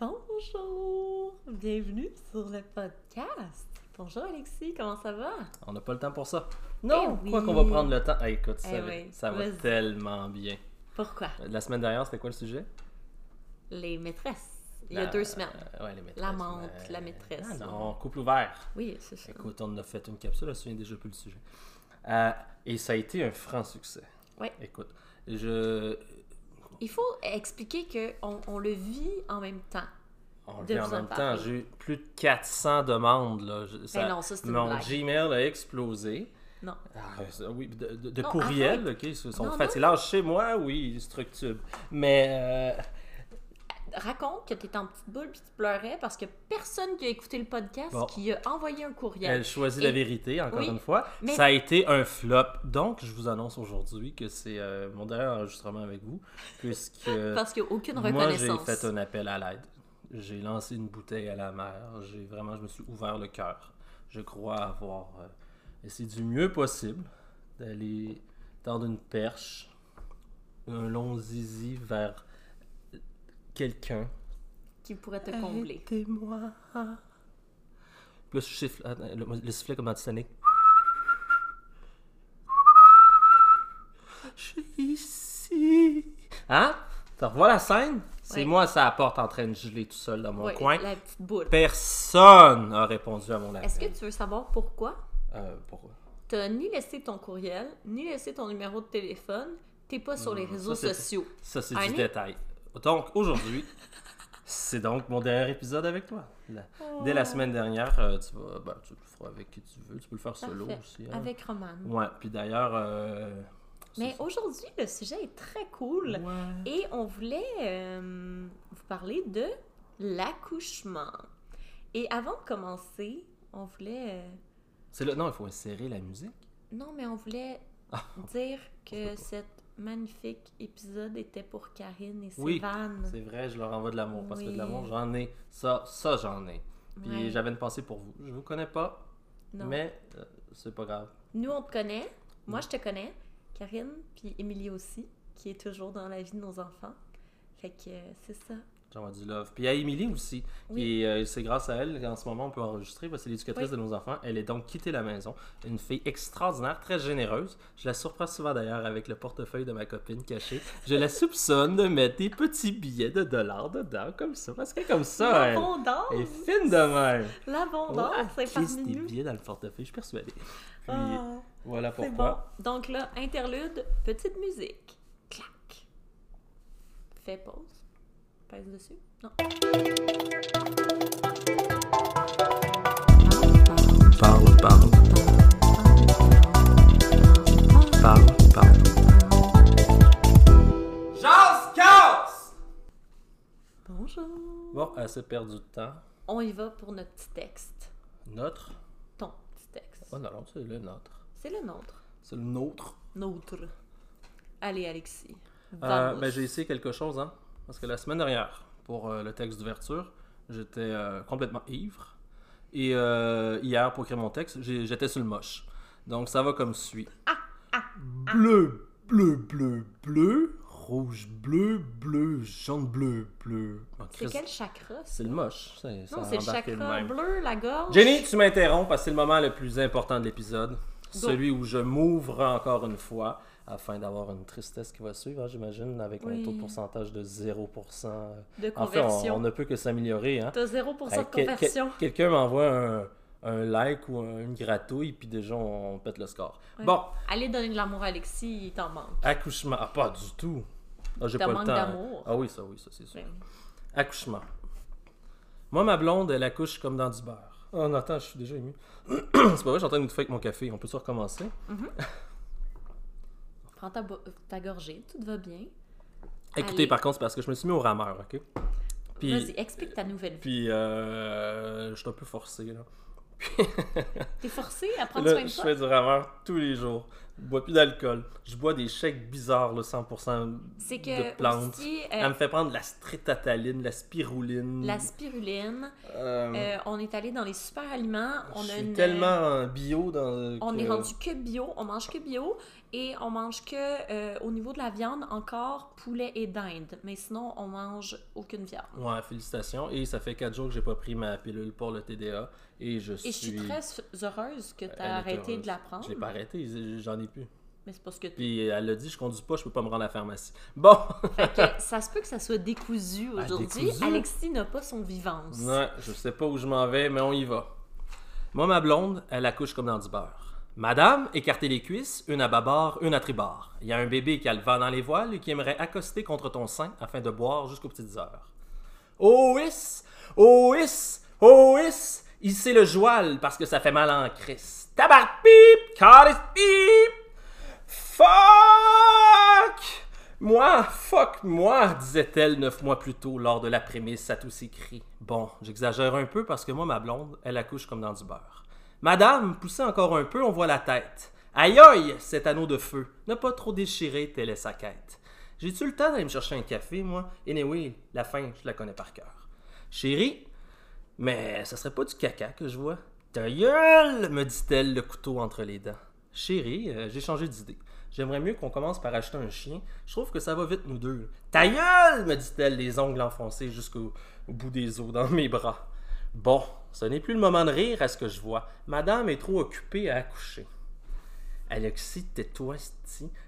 Bonjour! Bienvenue sur le podcast. Bonjour Alexis, comment ça va? On n'a pas le temps pour ça. Non, Eh quoi oui. qu'on va prendre le temps? Ah, écoute, ça, Eh va- oui, ça va tellement bien. Pourquoi? La semaine dernière, c'était quoi le sujet? Les maîtresses. Il y a La- deux semaines. euh, ouais, les maîtresses. L'amante, mais- la maîtresse. Ah non, couple ouvert. Oui, c'est ça. Écoute, on a fait une capsule, je me souviens déjà plus le sujet. Euh, et ça a été un franc succès. Ouais. Écoute, je. Il faut expliquer qu'on on le vit en même temps. On le fait en même temps, j'ai eu plus de 400 demandes. Là. Je- ça- non, ça, mon blague. Gmail a explosé. Non. Ah, oui, de, de- de Non, courriels, ok, ils sont faciles. Chez moi, oui, structure. Mais euh, Raconte que tu étais en petite boule puis tu pleurais parce que personne qui a écouté le podcast Bon. qui a envoyé un courriel. elle choisit Et- la vérité, encore Oui, une fois. mais- Ça a été un flop. Donc, je vous annonce aujourd'hui que c'est euh, mon dernier enregistrement avec vous, puisque Parce qu'il n'y a aucune moi, j'ai reconnaissance. fait un appel à l'aide. J'ai lancé une bouteille à la mer. J'ai vraiment, je me suis ouvert le cœur. Je crois avoir euh, essayé du mieux possible d'aller tendre une perche, un long zizi vers quelqu'un. Qui pourrait te combler. Aidez-moi. Puis là, je siffle, attends, le, le sifflet comme dans Titanic. Je suis ici. Hein? Tu revois la scène? C'est Oui. moi, ça apporte en train de geler tout seul dans mon Ouais, coin. la petite boule. Personne n'a répondu à mon appel. Est-ce que tu veux savoir pourquoi? Euh, pourquoi? T'as ni laissé ton courriel, ni laissé ton numéro de téléphone, t'es pas sur les réseaux ça, sociaux. Ça, c'est du détail. Donc, aujourd'hui, c'est donc mon dernier épisode avec toi. La- Dès la semaine dernière, euh, tu, vas, ben, tu le feras avec qui tu veux. Tu peux le faire solo Parfait. aussi. hein. Avec Roman. Ouais, puis d'ailleurs. euh, Mais c'est- aujourd'hui, le sujet est très cool. Ouais. Et on voulait euh, vous parler de l'accouchement. Et avant de commencer, on voulait... euh, C'est là. Non, il faut insérer la musique. Non, mais on voulait Ah. dire que pas. Magnifique épisode était pour Karine et Oui, Sévan. C'est vrai, je leur envoie de l'amour. Parce que de l'amour, j'en ai. Ça, ça j'en ai. Puis Ouais. j'avais une pensée pour vous. Je vous connais pas, Non. mais euh, c'est pas grave. Nous, on te connaît. Mm. Moi, je te connais. Karine, puis Émilie aussi, qui est toujours dans la vie de nos enfants. Fait que euh, c'est ça. J'envoie du love. Puis à Émilie aussi, Oui. euh, c'est grâce à elle qu'en ce moment on peut enregistrer, parce que c'est l'éducatrice Oui. de nos enfants. Elle est donc quittée la maison. Une fille extraordinaire, très généreuse. Je la surprends souvent d'ailleurs avec le portefeuille de ma copine caché. Je la soupçonne de mettre des petits billets de dollars dedans, comme ça. Parce est comme ça, elle. L'abondance! Elle est fine de même. L'abondance, Ouais, c'est parmi des nous. billets dans le portefeuille, je suis persuadé. Puis Ah, voilà c'est bon. pourquoi. Donc là, interlude, petite musique. Clac. Fais pause. Pèse dessus. Non. Parle, parle, parle, parle. J'ose casse! Bonjour. Bon, assez perdu de temps. On y va pour notre petit texte. Notre? Ton petit texte. Oh non, non, c'est le nôtre. C'est le nôtre. C'est le nôtre. Nôtre. Allez, Alexis. Euh, ben, j'ai essayé quelque chose, hein. Parce que la semaine dernière, pour euh, le texte d'ouverture, j'étais euh, complètement ivre. Et euh, hier, pour écrire mon texte, j'ai- j'étais sur le moche. Donc ça va comme suit. Bleu, bleu, bleu, bleu, rouge, bleu, bleu, jaune, bleu, bleu. C'est Christ, quel chakra? ça? C'est le moche. Ça Non, c'est le chakra bleu, la gorge. Jenny, tu m'interromps parce que c'est le moment le plus important de l'épisode. Celui où je m'ouvre encore une fois afin d'avoir une tristesse qui va suivre, hein, j'imagine, avec Oui. un taux de pourcentage de 0%. De En fait, on, conversion. on ne peut que s'améliorer. Hein. T'as 0% Hey, de conversion. Quelqu'un m'envoie un, un like ou un- une gratouille, puis déjà on, pète le score. Bon, Allez donner de l'amour à Alexis, il t'en manque. accouchement. Ah, pas du tout. Ah, j'ai pas le temps. d'amour. Ah oui, ça, oui, ça, c'est sûr. Accouchement. Moi, ma blonde, elle accouche comme dans du beurre. Oh, non, attends, je suis déjà ému. c'est pas vrai, je suis en train de tout faire avec mon café. On peut-tu recommencer? Prends ta, ta gorgée, tout va bien. Écoutez, Allez. par contre, c'est parce que je me suis mis au rameur, OK? Vas-y, explique ta nouvelle vie. puis euh, je suis un peu forcé, là. T'es forcé à prendre Là, soin de je toi? fais du rameur tous les jours. Je bois plus d'alcool. Je bois des shakes bizarres, là, 100% C'est que de plantes. aussi, euh, Elle me fait prendre la stritataline, la spiruline. la spiruline, Euh, euh, on est allé dans les super aliments, on je a suis une... tellement en bio dans. On est rendu que bio, on mange que bio. Et on mange que, euh, au niveau de la viande, encore poulet et dinde. Mais sinon, on mange aucune viande. Ouais, félicitations. Et ça fait 4 jours que j'ai pas pris ma pilule pour le TDA. Et je suis. Et je suis très heureuse que tu as arrêté heureuse. de la prendre. Je l'ai pas arrêté, j'en ai plus. Mais c'est parce que Puis elle a dit, je conduis pas, je peux pas me rendre à la pharmacie. Bon! Fait que ça se peut que ça soit décousu Ah, aujourd'hui. Alexis n'a pas son vivance. Ouais, je sais pas où je m'en vais, mais on y va. Moi, ma blonde, elle accouche comme dans du beurre. Madame, écartez les cuisses, une à bâbord, une à tribord. Il y a un bébé qui a le vent dans les voiles et qui aimerait accoster contre ton sein afin de boire jusqu'aux petites heures. Oh is! Oh is! Oh is! Hissez le joual parce que ça fait mal en crise. Tabar pip! Caris pip! Fuck! Moi, fuck moi, disait-elle neuf mois plus tôt lors de la prémisse à tous ses cris. Bon, j'exagère un peu parce que moi, ma blonde, elle accouche comme dans du beurre. Madame, poussez encore un peu, on voit la tête. Aïe aïe, cet anneau de feu. Ne pas trop déchirer, telle est sa quête. J'ai-tu le temps d'aller me chercher un café, moi? Anyway, la fin, je la connais par cœur. Chérie, mais ça serait pas du caca que je vois? Ta me dit-elle, le couteau entre les dents. Chérie, euh, j'ai changé d'idée. J'aimerais mieux qu'on commence par acheter un chien. Je trouve que ça va vite, nous deux. Ta me dit-elle, les ongles enfoncés jusqu'au au bout des os dans mes bras. Bon, ce n'est plus le moment de rire à ce que je vois. Madame est trop occupée à accoucher. Alexis, tais-toi,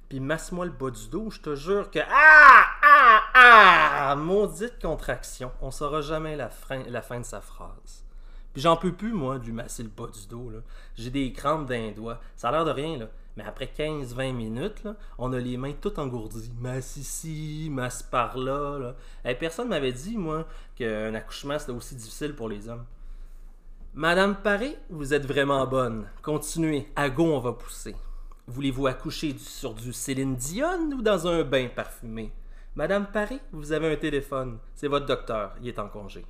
puis masse-moi le bas du dos, je te jure que... Ah! Ah! Ah! Maudite contraction, on saura jamais la fin de sa phrase. Puis j'en peux plus, moi, lui masser le bas du dos, là. J'ai des crampes d'un doigt. Ça a l'air de rien, là. Mais après 15-20 minutes, là, on a les mains toutes engourdies. Masse ici, masse par là, là. Hey, personne m'avait dit, moi, qu'un accouchement, c'était aussi difficile pour les hommes. Madame Paré, vous êtes vraiment bonne. Continuez. À go, on va pousser. Voulez-vous accoucher du- sur du Céline Dion ou dans un bain parfumé? Madame Paré, vous avez un téléphone. C'est votre docteur. Il est en congé.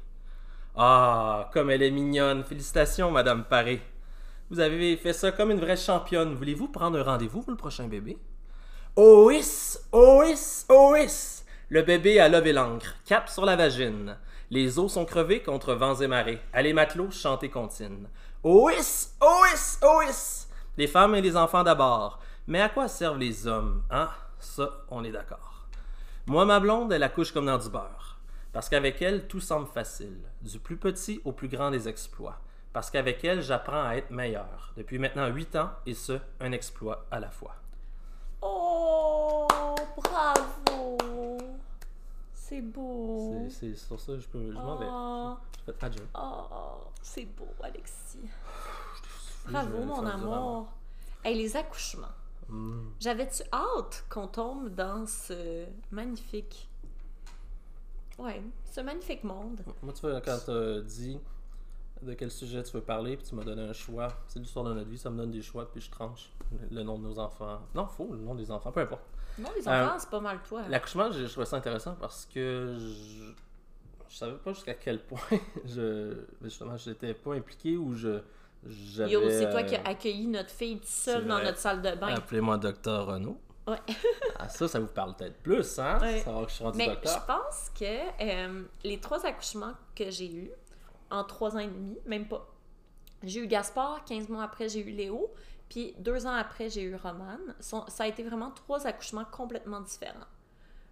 Ah, comme elle est mignonne. Félicitations, Madame Paré. Vous avez fait ça comme une vraie championne. Voulez-vous prendre un rendez-vous pour le prochain bébé? Ois, ois, ois. Le bébé a levé l'encre, cap sur la vagine. Les os sont crevés contre vents et marées. Allez, matelots, chantez comptine. Ois, ois, ois. Les femmes et les enfants d'abord. Mais à quoi servent les hommes, hein? Ça, on est d'accord. Moi, ma blonde, elle accouche comme dans du beurre. Parce qu'avec elle, tout semble facile, du plus petit au plus grand des exploits. Parce qu'avec elle, j'apprends à être meilleur. Depuis maintenant huit ans, et ce, un exploit à la fois. Oh, bravo! C'est beau. C'est sur ça, je, peux, je m'en vais. Oh, Je fais jeu. oh, c'est beau, Alexis. Bravo, mon amour. Hey, les accouchements. Hmm. J'avais-tu hâte qu'on tombe dans ce magnifique. Ouais, ce magnifique monde. Moi, tu vois, quand tu as dit de quel sujet tu veux parler, puis tu m'as donné un choix, c'est l'histoire de notre vie, ça me donne des choix, puis je tranche le nom de nos enfants. Non, faux, le nom des enfants, peu importe. Non, les Euh, enfants, c'est pas mal toi. L'accouchement, je trouvais ça intéressant parce que je, je savais pas jusqu'à quel point je justement j'étais pas impliqué ou je j'avais Yo, c'est toi qui euh, as accueilli notre fille toute seule dans notre salle de bain. appelez-moi docteur Renaud. Ouais. ah ça ça vous parle peut-être plus hein Ouais. savoir que je suis rendu Mais docteur. je pense que euh, les trois accouchements que j'ai eus en trois ans et demi, même pas. J'ai eu Gaspard, 15 mois après, j'ai eu Léo, puis deux ans après, j'ai eu Romane. Ça a été vraiment trois accouchements complètement différents.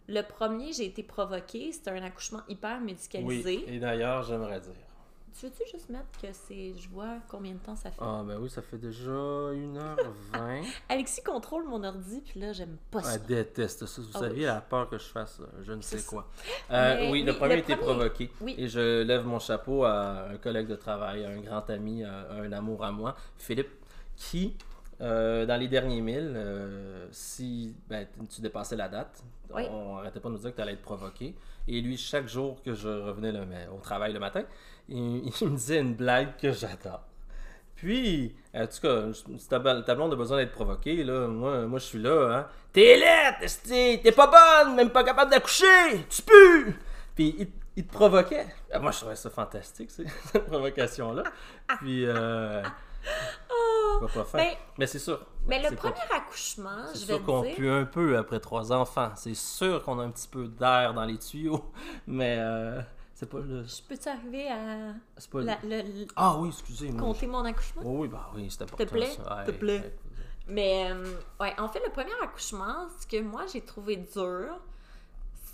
Le premier, j'ai été provoquée, c'était un accouchement hyper Oui, médicalisé. et d'ailleurs, j'aimerais dire. Tu veux-tu juste mettre que c'est. Je vois combien de temps ça fait? Ah ben oui, ça fait déjà 1h20. Alexis contrôle mon ordi, puis là, j'aime pas ça. Elle déteste ça. Vous Ah saviez, oui. elle a peur que je fasse je ne sais quoi. Euh, Mais oui, le oui, premier le était premier- provoqué. oui. Et je lève mon chapeau à un collègue de travail, à un grand ami, à un amour à moi, Philippe, qui, euh, dans les derniers milles, euh, si ben, tu dépassais la date, on arrêtait pas de nous dire que tu allais être provoqué. Et lui, chaque jour que je revenais le- au travail le matin, il, il me disait une blague que j'adore. Puis, en tout cas, si ta, blonde a besoin d'être provoquée, là, moi, moi je suis là, hein. T'es laide, t'es pas bonne, même pas capable d'accoucher, tu pues! Puis il, il te provoquait. Ah, Moi, je trouvais ça fantastique, cette provocation-là. Puis, euh. vois pas faire. Ben, Mais c'est sûr. mais le c'est pas- premier accouchement, je vais sûr qu'on dire. pue un peu après trois enfants. C'est sûr qu'on a un petit peu d'air dans les tuyaux. Mais euh, c'est pas le. Je peux-tu arriver à C'est pas le- la- le- le- Ah oui, excusez-moi. compter mon accouchement? Oh oui, bah oui, c'est important. Te plaît? ça. Te plaît? Mais, euh, ouais, en fait, le premier accouchement, ce que moi j'ai trouvé dur,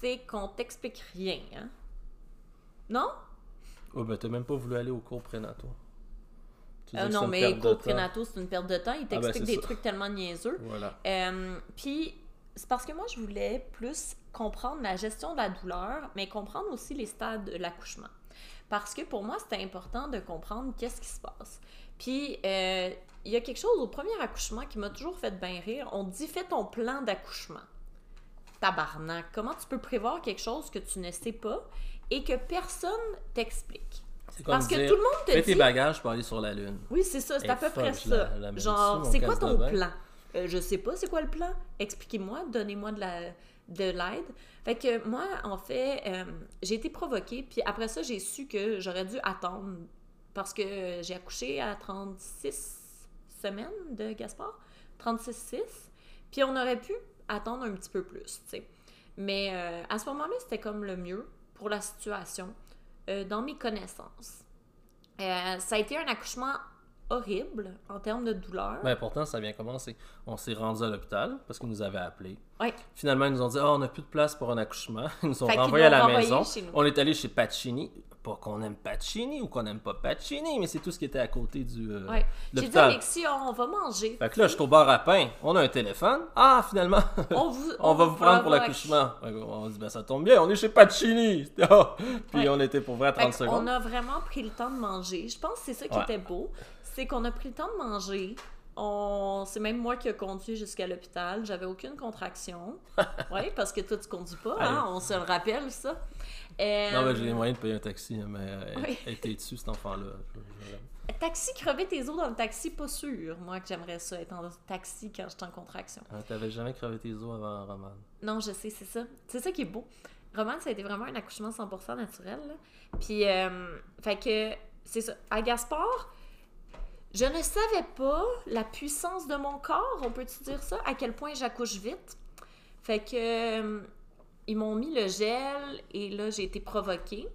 c'est qu'on t'explique rien. Hein? Non? Oh, ben, t'as même pas voulu aller au cours prénatal. Euh, non, mais cours temps. prénataux, c'est une perte de temps. Ils ben, t'expliquent des ça. trucs tellement niaiseux. Voilà. Euh, Puis, c'est parce que moi, je voulais plus comprendre la gestion de la douleur, mais comprendre aussi les stades de l'accouchement. Parce que pour moi, c'était important de comprendre qu'est-ce qui se passe. Puis, euh, il y a quelque chose au premier accouchement qui m'a toujours fait bien rire. On dit fais ton plan d'accouchement. Tabarnak, comment tu peux prévoir quelque chose que tu ne sais pas et que personne t'explique? Parce que dire, tout le monde te fais dit. tes bagages pour aller sur la Lune. Oui, c'est ça, c'est à peu près la- ça. la mets Genre, c'est quoi ton plan? Euh, je sais pas, c'est quoi le plan? Expliquez-moi, donnez-moi de la de l'aide. Fait que moi, en fait, euh, j'ai été provoquée, puis après ça, j'ai su que j'aurais dû attendre parce que j'ai accouché à 36 semaines de Gaspard, 36-6, puis on aurait pu attendre un petit peu plus, tu sais. Mais euh, à ce moment-là, c'était comme le mieux pour la situation, euh, dans mes connaissances. Ça a été un accouchement horrible en termes de douleur. Ben, pourtant, ça a bien commencé. On s'est rendu à l'hôpital parce qu'ils nous avaient appelés. Ouais. Finalement, ils nous ont dit Ah, on n'a plus de place pour un accouchement. Ils nous ont Fait renvoyés à la maison. On est allé chez Pacini. Pas qu'on aime Pacini ou qu'on n'aime pas Pacini, mais c'est tout ce qui était à côté du euh, Ouais. J'ai dit. Alexis, on va manger. Fait que là, je suis au bar à pain. On a un téléphone. Ah, finalement, On, vous, on va vous prendre pour l'accouchement. On dit Ben, ça tombe bien, on est chez Pacini. Ah! Puis Ouais. on était pour vrai à Fait 30 qu'on secondes. a vraiment pris le temps de manger. Je pense que c'est ça qui était beau. C'est qu'on a pris le temps de manger. On... C'est même moi qui ai conduit jusqu'à l'hôpital. J'avais aucune contraction. oui, parce que toi, tu conduis pas. Hein? On se le rappelle, ça. Euh, Non, mais j'ai les moyens de payer un taxi, mais euh, elle, Oui. elle était dessus, cet enfant-là. Je- Taxi, crever tes os dans le taxi, pas sûr. Moi, que j'aimerais ça, être en taxi quand j'étais en contraction. Hein, T'avais jamais crevé tes os avant Roman? Non, je sais, c'est ça. C'est ça qui est beau. Roman, ça a été vraiment un accouchement 100% naturel. là. Puis, euh, fait que, c'est ça. À Gaspard, je ne savais pas la puissance de mon corps, on peut-tu dire ça, à quel point j'accouche vite. Fait que, euh, ils m'ont mis le gel et là, j'ai été provoquée.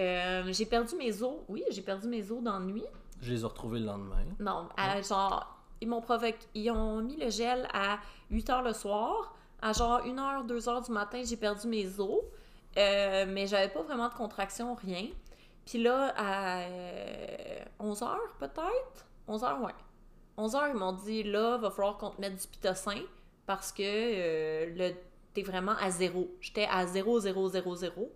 Euh, j'ai perdu mes os. Oui, j'ai perdu mes os dans la nuit. Je les ai retrouvés le lendemain. Non, à genre, ils m'ont provoqué, ils ont mis le gel à 8 h le soir. À genre 1 h, 2 h du matin, j'ai perdu mes os. Euh, mais j'avais pas vraiment de contraction, rien. Puis là, à 11 h peut-être? 11 h, ouais. 11 h, ils m'ont dit là, va falloir qu'on te mette du pitocin parce que euh, t'es vraiment à zéro. J'étais à 0, 0, 0, 0.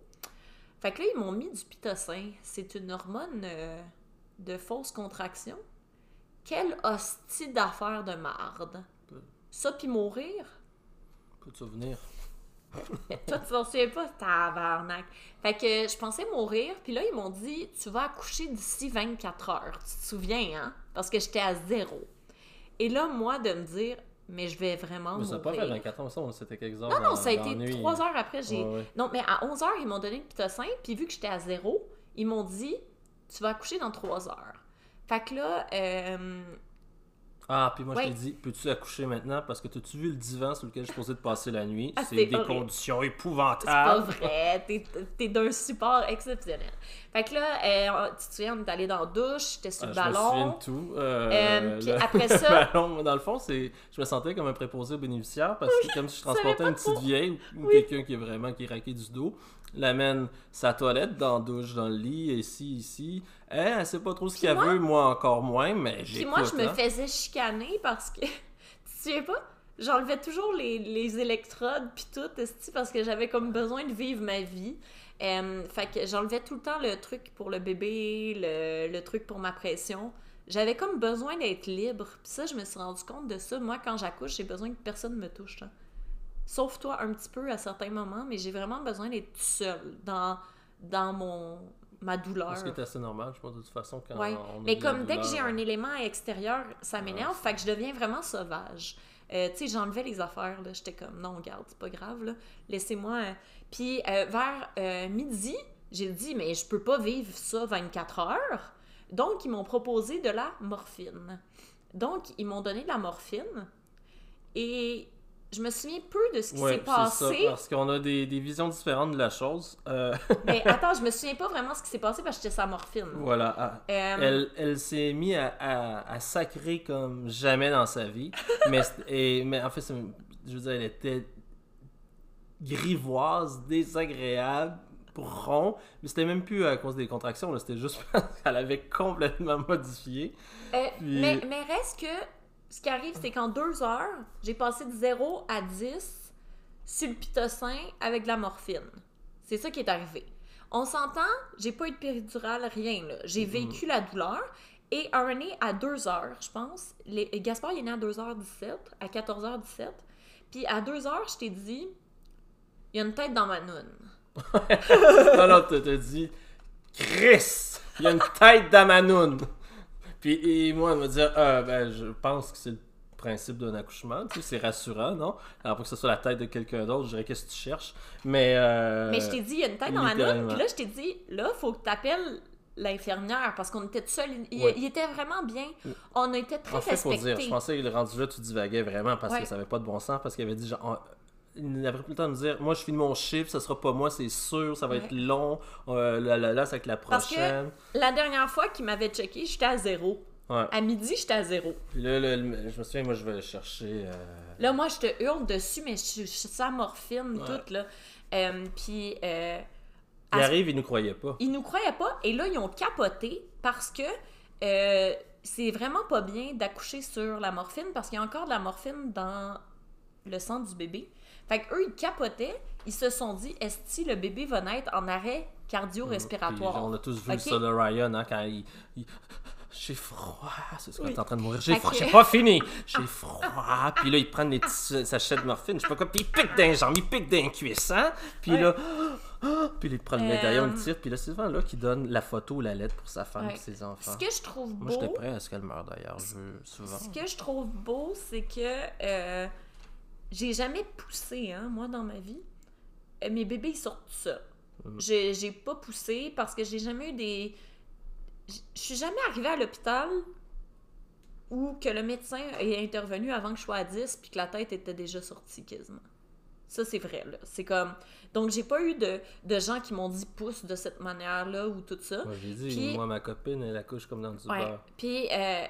Fait que là, ils m'ont mis du pitocin. C'est une hormone euh, de fausse contraction. Quelle hostie d'affaires de marde. Ça puis mourir? Peux-tu souvenir? Toi, tu t'en souviens pas? Tabarnak. Fait que je pensais mourir, puis là, ils m'ont dit, tu vas accoucher d'ici 24 heures. Tu te souviens, hein? Parce que j'étais à zéro. Et là, moi, de me dire, mais je vais vraiment Mais ça n'a pas fait mourir. 24 ans, ça, c'était quelques heures. Non, non, ça a été nuit. trois heures après. J'ai... Ouais, ouais. Non, mais à 11 heures, ils m'ont donné le pitocin, puis vu que j'étais à zéro, ils m'ont dit, tu vas accoucher dans trois heures. Fait que là, euh, Ah, puis moi, je Ouais. t'ai dit, peux-tu accoucher maintenant? Parce que t'as-tu vu le divan sur lequel je suis supposé de passer la nuit? Ah, c'est des horrible. conditions C'est pas épouvantables. vrai, t'es, t'es d'un support exceptionnel. Fait que là, euh, tu te souviens, on est allé dans la douche, j'étais sur Ah, le je me souviens ballon. de tout. Euh, Euh, puis le- après ça- ballon, dans le fond, c'est, je me sentais comme un préposé aux bénéficiaires parce que comme si je transportais une petite vieille ou, ou Oui. quelqu'un qui est vraiment qui est raqué du dos, l'amène sa toilette dans la douche, dans le lit, ici, ici. Hein, elle sait pas trop ce Puis qu'elle moi- veut, moi encore moins, mais Puis j'écoute. moi, je me hein. faisais chicaner parce que, tu souviens pas? J'enlevais toujours les, les électrodes puis tout, parce que j'avais comme besoin de vivre ma vie. Euh, fait que j'enlevais tout le temps le truc pour le bébé, le, le truc pour ma pression. J'avais comme besoin d'être libre. Puis ça, je me suis rendu compte de ça. Moi, quand j'accouche, j'ai besoin que personne me touche. hein. Sauf toi un petit peu à certains moments, mais j'ai vraiment besoin d'être seule dans, dans mon, ma douleur. Ce qui est assez normal, je pense, de toute façon, quand Ouais. on Mais comme dès que j'ai un élément extérieur, ça m'énerve, fait que je deviens vraiment sauvage. Euh, tu sais, j'enlevais les affaires, là. J'étais comme, non, regarde, c'est pas grave, là. Laissez-moi. euh. Puis euh, vers euh, midi, j'ai dit, mais je peux pas vivre ça 24 heures. Donc, ils m'ont proposé de la morphine. Donc, ils m'ont donné de la morphine. Et je me souviens peu de ce qui Ouais, s'est c'est ça, passé. parce qu'on a des, des visions différentes de la chose. Euh, Mais attends, je me souviens pas vraiment ce qui s'est passé parce que j'étais sa morphine. voilà. ah, Euh, Elle, elle s'est mise à, à, à sacrer comme jamais dans sa vie. mais, et, mais en fait, je veux dire, elle était grivoise, désagréable, rond. Mais c'était même plus à cause des contractions, c'était juste parce qu'elle avait complètement modifié. Euh, Puis- mais, mais reste que ce qui arrive, c'est qu'en deux heures, j'ai passé de 0 à 10 sur le pitocin avec de la morphine. C'est ça qui est arrivé. On s'entend, j'ai pas eu de péridurale, rien. là. J'ai Mm. vécu la douleur. Et RNA à 2 heures, je pense. Les, Gaspard, il est né à 2h17, à 14h17. Puis à 2 heures, je t'ai dit, il y a une tête dans ma noune. non, non, t'as t'as dit Chris, il y a une tête d'Amanoun. Puis et moi, elle me dit ah, ben, je pense que c'est le principe d'un accouchement. Tu sais, c'est rassurant, non? Alors, pour que ce soit la tête de quelqu'un d'autre, je dirais qu'est-ce que tu cherches? Mais. euh, Mais je t'ai dit, il y a une tête dans noune. littéralement. Puis là, je t'ai dit, là, faut que tu appelles l'infirmière parce qu'on était tout seuls. Il, Ouais. il était vraiment bien. On a été très En fait, faut dire, je pensais que le rendu là, tu divaguais vraiment parce Ouais. que ça avait pas de bon sens, parce qu'il avait dit genre. on- il n'avait plus le temps de me dire, moi je finis mon chiffre, ça sera pas moi, c'est sûr, ça va Ouais. être long, euh, là, là, là, c'est avec la Parce que- prochaine. La dernière fois qu'il m'avait checké, j'étais à zéro. Ouais. À midi, j'étais à zéro. Puis là, là, je me souviens, moi je vais le chercher. euh, Là, moi, je te hurle dessus, mais je suis sans morphine, Ouais. toute, là. Euh, puis, euh, Il arrive, il nous croyait pas. ils nous croyaient pas. Et là, ils ont capoté parce que c'est vraiment pas bien d'accoucher sur la morphine parce qu'il y a encore de la morphine dans le sang du bébé. Fait qu'eux, ils capotaient. Ils se sont dit, est-ce que le bébé va naître en arrêt cardio-respiratoire? on a tous vu ça de Ryan, hein, quand il. il- J'ai froid, c'est ce qu'on Oui. est en train de mourir. J'ai froid, j'ai pas fini. J'ai froid. Puis là, ils prennent les petits sachets de morphine, je sais pas quoi, puis ils piquent dans les jambes, ils piquent dans les cuisses, hein. Puis Ouais. là, puis ils prennent le médaillon, Euh, ils tirent, puis là, c'est souvent là qu'ils donnent la photo ou la lettre pour sa femme Ouais. et ses enfants. Ce que je trouve Moi, j'étais beau, prêt à ce qu'elle meure d'ailleurs, je veux souvent. ce que je trouve beau, c'est que euh, j'ai jamais poussé, hein, moi, dans ma vie. Euh, mes bébés, ils sortent tout seuls. Mm. J'ai pas poussé parce que j'ai jamais eu des. Je suis jamais arrivée à l'hôpital où que le médecin est intervenu avant que je sois à 10 puis que la tête était déjà sortie quasiment. Ça, c'est vrai, là. C'est comme. Donc, j'ai pas eu de, de gens qui m'ont dit pousse de cette manière-là ou tout ça. Moi, j'ai dit, Puis- moi, ma copine, elle accouche comme dans du Ouais. beurre. Puis, euh,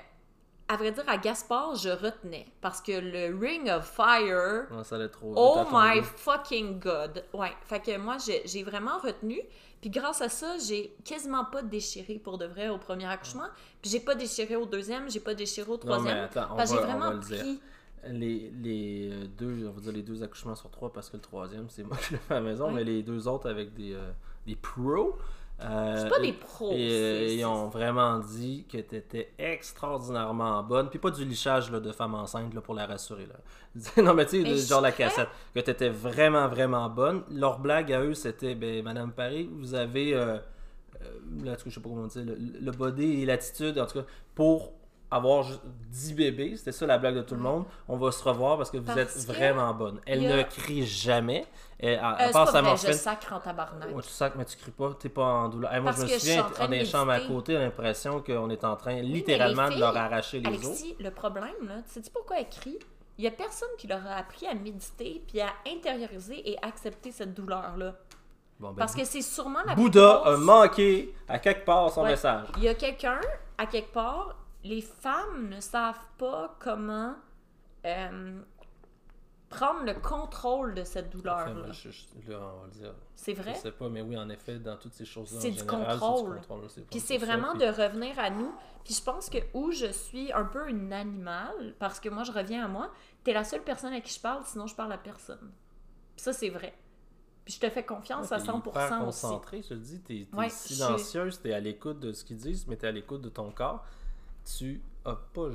à vrai dire, à Gaspard, je retenais. Parce que le Ring of Fire, Non, ça allait trop oh my fucking god. Ouais. Fait que moi, j'ai vraiment retenu. Puis grâce à ça, j'ai quasiment pas déchiré pour de vrai au premier accouchement. Puis j'ai pas déchiré au deuxième, j'ai pas déchiré au Non, mais troisième. attends, on parce que va, j'ai on va vraiment le dire. pris. Les, les euh, deux, on va dire les deux accouchements sur trois parce que le troisième, c'est moi qui l'ai fait à la maison, Ouais. mais les deux autres avec des, euh, des pros. Euh, C'est pas des pros. Et euh, ils ont vraiment dit que tu étais extraordinairement bonne. Puis pas du lichage là, de femme enceinte là, pour la rassurer. Là. non, mais tu sais, genre la cassette. Que tu étais vraiment, vraiment bonne. Leur blague à eux, c'était ben, Madame Paris, vous avez. Euh, euh, là, je sais pas comment dire. Le, le body et l'attitude, en tout cas, pour avoir juste 10 bébés, c'était ça la blague de tout le monde. On va se revoir parce que vous Parce êtes que vraiment bonne. Elle a- ne crie jamais. Elle, à, à Euh, c'est part pas sa vrai, morphine. je sacre en tabarnak. Ouais, tu sacs, mais tu cries pas, t'es pas en douleur. Hey, moi, Parce je me souviens, en de des chambres à côté, l'impression qu'on est en train littéralement les de leur arracher les os. Le problème, là, sais-tu pourquoi elle crie? Il y a personne qui leur a appris à méditer puis à intérioriser et accepter cette douleur-là. Bon, ben, Parce que c'est sûrement la Bouddha plus a manqué à quelque part son Ouais. message. Il y a quelqu'un, à quelque part, les femmes ne savent pas comment euh, prendre le contrôle de cette Enfin, douleur-là. moi, je- je- là, on va le dire. C'est Je vrai? sais pas, mais oui, en effet, dans toutes ces choses-là, C'est du contrôle. Puis c'est vraiment puis- de revenir à nous. Puis je pense que où je suis un peu une animale, parce que moi je reviens à moi, t'es la seule personne à qui je parle, sinon je parle à personne. Puis ça c'est vrai. Puis je te fais confiance Ouais, à t'es 100% hyper aussi. concentré, je te le dis. T'es es Ouais, je silencieuse, t'es à l'écoute de ce qu'ils disent, mais t'es à l'écoute de ton corps. Tu as pas.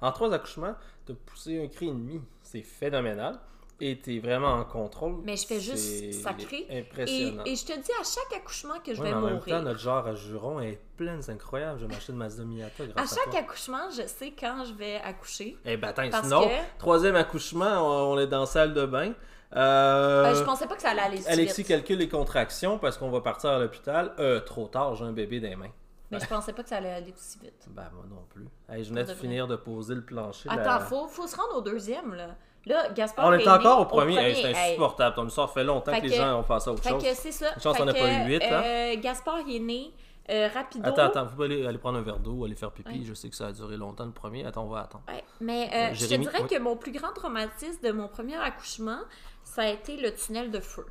En trois accouchements, t'as poussé un cri et demi. C'est phénoménal. Et t'es vraiment en contrôle. Mais je fais juste. Et, Impressionnant. et je te dis à chaque accouchement que je Ouais, vais mais en même mourir. temps, notre genre à juron est plein, c'est incroyable. Je vais m'acheter une Mazda Miata À grâce à, chaque toi. accouchement, je sais quand je vais accoucher. Eh ben attends, Parce sinon, que- troisième accouchement, on on est dans la salle de bain. Euh, Euh, je pensais pas que ça allait aller si Alexis vite. calcule les contractions parce qu'on va partir à l'hôpital. Euh, trop tard, j'ai un bébé dans les mains. Mais je pensais pas que ça allait aller aussi vite. Ben, moi non plus. Hey, je venais de finir de poser le plancher. Attends, faut, faut se rendre au deuxième, là. Là, Gaspard On est encore au premier. Hey, c'est insupportable. Ton histoire fait longtemps Fait que les gens ont passé à autre Fait chose. que c'est ça. Une chance Fait qu'on n'a pas eu huit, hein? euh, Gaspard il est né euh, rapido. Attends, attends, vous pouvez aller, aller prendre un verre d'eau aller faire pipi. Ouais. Je sais que ça a duré longtemps le premier. Attends, on va attendre. Ouais, mais euh, je te dirais oui. que mon plus grand traumatisme de mon premier accouchement, ça a été le tunnel de feu.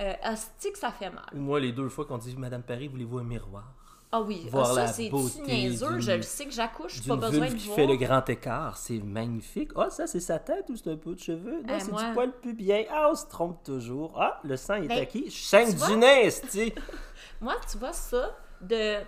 Euh, que ça fait mal. Moi, les deux fois qu'on dit Madame Paris, voulez-vous un miroir? Ah oui, Voir ah, ça c'est niaiseux, je le sais que j'accouche, pas besoin de qui voir. fait le grand écart, c'est magnifique. Ah, ça, c'est sa tête ou c'est un peu de cheveux? Non, Euh, c'est moi- du poil pubien. Ah, on se trompe toujours. Ah, le sang est Ben? Chaîne tu vois? du nez. Moi, tu vois ça, de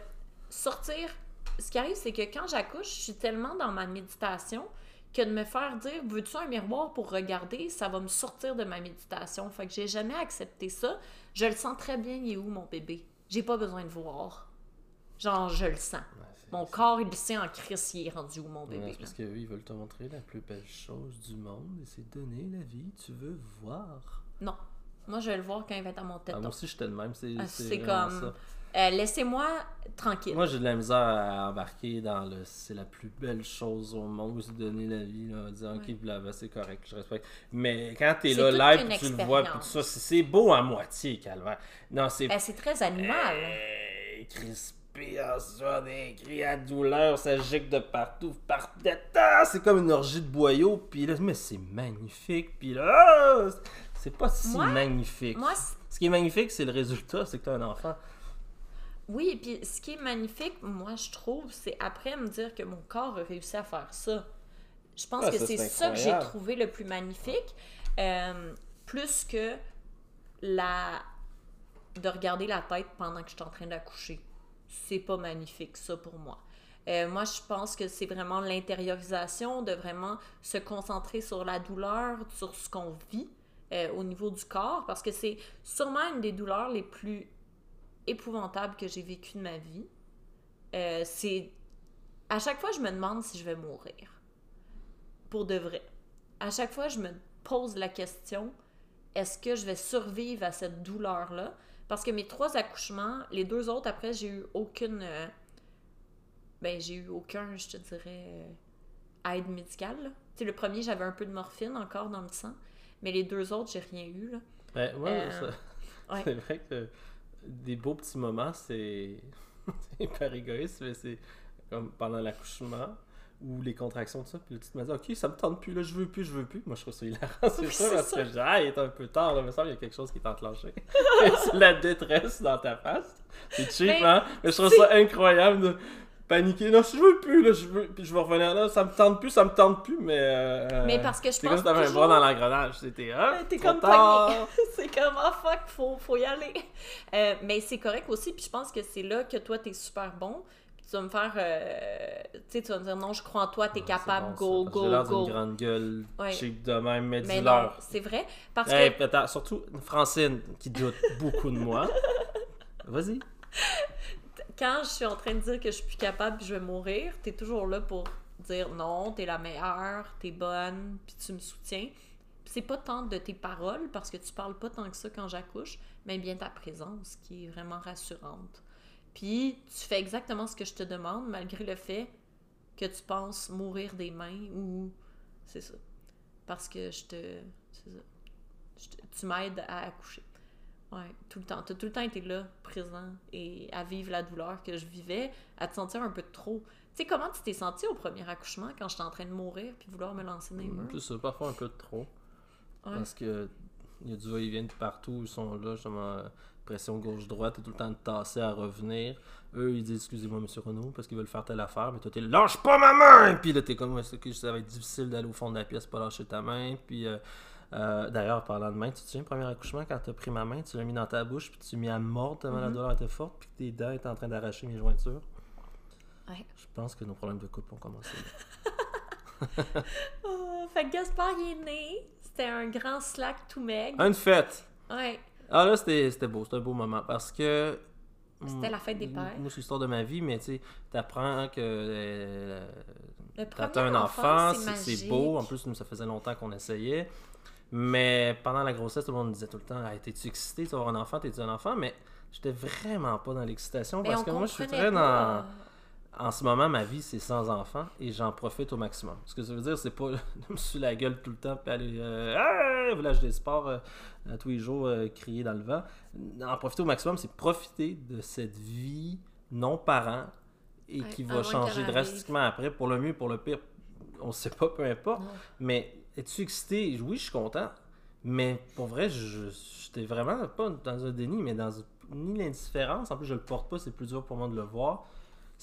sortir. Ce qui arrive, c'est que quand j'accouche, je suis tellement dans ma méditation que de me faire dire Veux-tu un miroir pour regarder Ça va me sortir de ma méditation. Fait que j'ai jamais accepté ça. Je le sens très bien, il est où mon bébé? J'ai pas besoin de voir. Genre, je le sens. Mon corps, il le sait en crise, il est rendu où mon bébé c'est parce qu'eux, ils veulent te montrer la plus belle chose du monde et c'est donner la vie. Tu veux voir? Non. Moi, je vais le voir quand il va être à mon Ah, téton. moi aussi, j'étais le même. C'est Ah, comme- ça. Euh, Laissez-moi tranquille. Moi, j'ai de la misère à embarquer dans le c'est la plus belle chose au monde, c'est donner la vie, là, ok, Ouais. blabla, c'est correct, je respecte. Mais quand t'es là live, puis tu le vois, puis tout ça, c'est beau à moitié, calvaire. Non, c'est Euh, c'est très animal. Euh, crispé en soi, des cris à douleur, ça gicle de partout, par Ah, c'est comme une orgie de boyaux, puis là, mais c'est magnifique, puis là, ah, c'est pas si Moi- magnifique. Moi, Ce qui est magnifique, c'est le résultat, c'est que t'as un enfant. Oui, et puis ce qui est magnifique, moi, je trouve, c'est après me dire que mon corps a réussi à faire ça. Je pense Ah, que ça, c'est ça que j'ai trouvé le plus magnifique. euh, plus que la de regarder la tête pendant que je suis en train d'accoucher. C'est pas magnifique, ça, pour moi. Euh, moi, je pense que c'est vraiment l'intériorisation, de vraiment se concentrer sur la douleur, sur ce qu'on vit euh, au niveau du corps, parce que c'est sûrement une des douleurs les plus épouvantables que j'ai vécues de ma vie. Euh, c'est. À chaque fois, je me demande si je vais mourir. Pour de vrai. À chaque fois, je me pose la question est-ce que je vais survivre à cette douleur-là? Parce que mes trois accouchements, les deux autres, après, j'ai eu aucune. euh, ben, j'ai eu aucun, je te dirais, euh, aide médicale. Tu sais, le premier, j'avais un peu de morphine encore dans le sang. Mais les deux autres, j'ai rien eu. Là. Ben, ouais, Euh, ouais. c'est vrai que des beaux petits moments, c'est c'est hyper égoïste, mais c'est comme pendant l'accouchement ou les contractions de ça, puis là, tu te dis, ok, ça me tente plus, là, je veux plus, je veux plus. Moi, je trouve ça hilarant, c'est ça, parce ça. que je dis, ah, il est un peu tard, là, mais ça, il y a quelque chose qui est enclenché. C'est la détresse dans ta face. C'est cheap, Mais, hein? Mais je trouve ça incroyable de paniquer, non, je veux plus, là, je veux, puis je vais revenir là, ça me tente plus, ça me tente plus, mais. euh, Mais parce que je C'est comme pense si t'avais un bras dans l'engrenage, c'était, ah, t'es trop comme c'est comme, ah fuck, faut, faut y aller. Euh, mais c'est correct aussi, puis je pense que c'est là que toi, t'es super bon. Tu vas me faire. euh, tu sais, tu vas me dire, non, je crois en toi, t'es Ouais, capable, bon, go, go, J'ai l'air go. d'une grande gueule, Ouais. cheap de même, mais, Mais non, dis-leur. c'est vrai. Parce Hey, que attends, surtout Francine qui doute beaucoup de moi. Vas-y. quand je suis en train de dire que je suis plus capable je vais mourir, t'es toujours là pour dire non, t'es la meilleure, t'es bonne, puis tu me soutiens. C'est pas tant de tes paroles, parce que tu parles pas tant que ça quand j'accouche, mais bien ta présence qui est vraiment rassurante. Puis tu fais exactement ce que je te demande, malgré le fait que tu penses mourir des mains ou. C'est ça. Parce que je te. C'est ça. Je te- tu m'aides à accoucher. Ouais, tout le temps. Tu as tout le temps été là, présent, et à vivre la douleur que je vivais, à te sentir un peu trop. Tu sais, comment tu t'es senti au premier accouchement quand j'étais en train de mourir puis vouloir me lancer dans les murs? C'est ça, parfois un peu de trop. Ouais. Parce que il y a du va-et-vient de partout, ils sont là, justement, pression gauche-droite, t'es tout le temps de tasser à revenir. Eux, ils disent excusez-moi, monsieur Renault, parce qu'ils veulent faire telle affaire, mais toi, t'es lâche pas ma main! Puis là, t'es comme, que ça va être difficile d'aller au fond de la pièce, pas lâcher ta main. Puis euh, euh, d'ailleurs, parlant de main, tu te souviens, premier accouchement, quand t'as pris ma main, tu l'as mis dans ta bouche, puis tu l'as mis à mordre tellement la Mhm. douleur était forte, puis que tes dents étaient en train d'arracher mes jointures. Ouais. Je pense que nos problèmes de couple ont commencé. Oh, fait que Gaspard, il est né. C'était un grand slack tout meg. Une fête! Ouais. Ah là, c'était beau, c'était un beau moment parce que. C'était la fête des pères. Moi, c'est l'histoire de ma vie, mais tu sais, t'apprends que. euh, T'as un enfant, c'est beau. En plus, nous, ça faisait longtemps qu'on essayait. Mais pendant la grossesse, tout le monde me disait tout le temps Hey, T'es-tu excité, tu vas avoir un enfant, t'es-tu un enfant? Mais j'étais vraiment pas dans l'excitation parce que moi, je suis très dans. En ce moment, ma vie, c'est sans enfants et j'en profite au maximum. Ce que ça veut dire, c'est pas me sur la gueule tout le temps puis aller euh, hey! village des sports euh, tous les jours euh, crier dans le vent. En profiter au maximum, c'est profiter de cette vie non parent et Ouais, qui va changer drastiquement après, pour le mieux, pour le pire. On sait pas, peu importe. Mais es-tu excité? Oui, je suis content. Mais pour vrai, je j'étais vraiment pas dans un déni, mais dans ni l'indifférence. En plus, je le porte pas, c'est plus dur pour moi de le voir.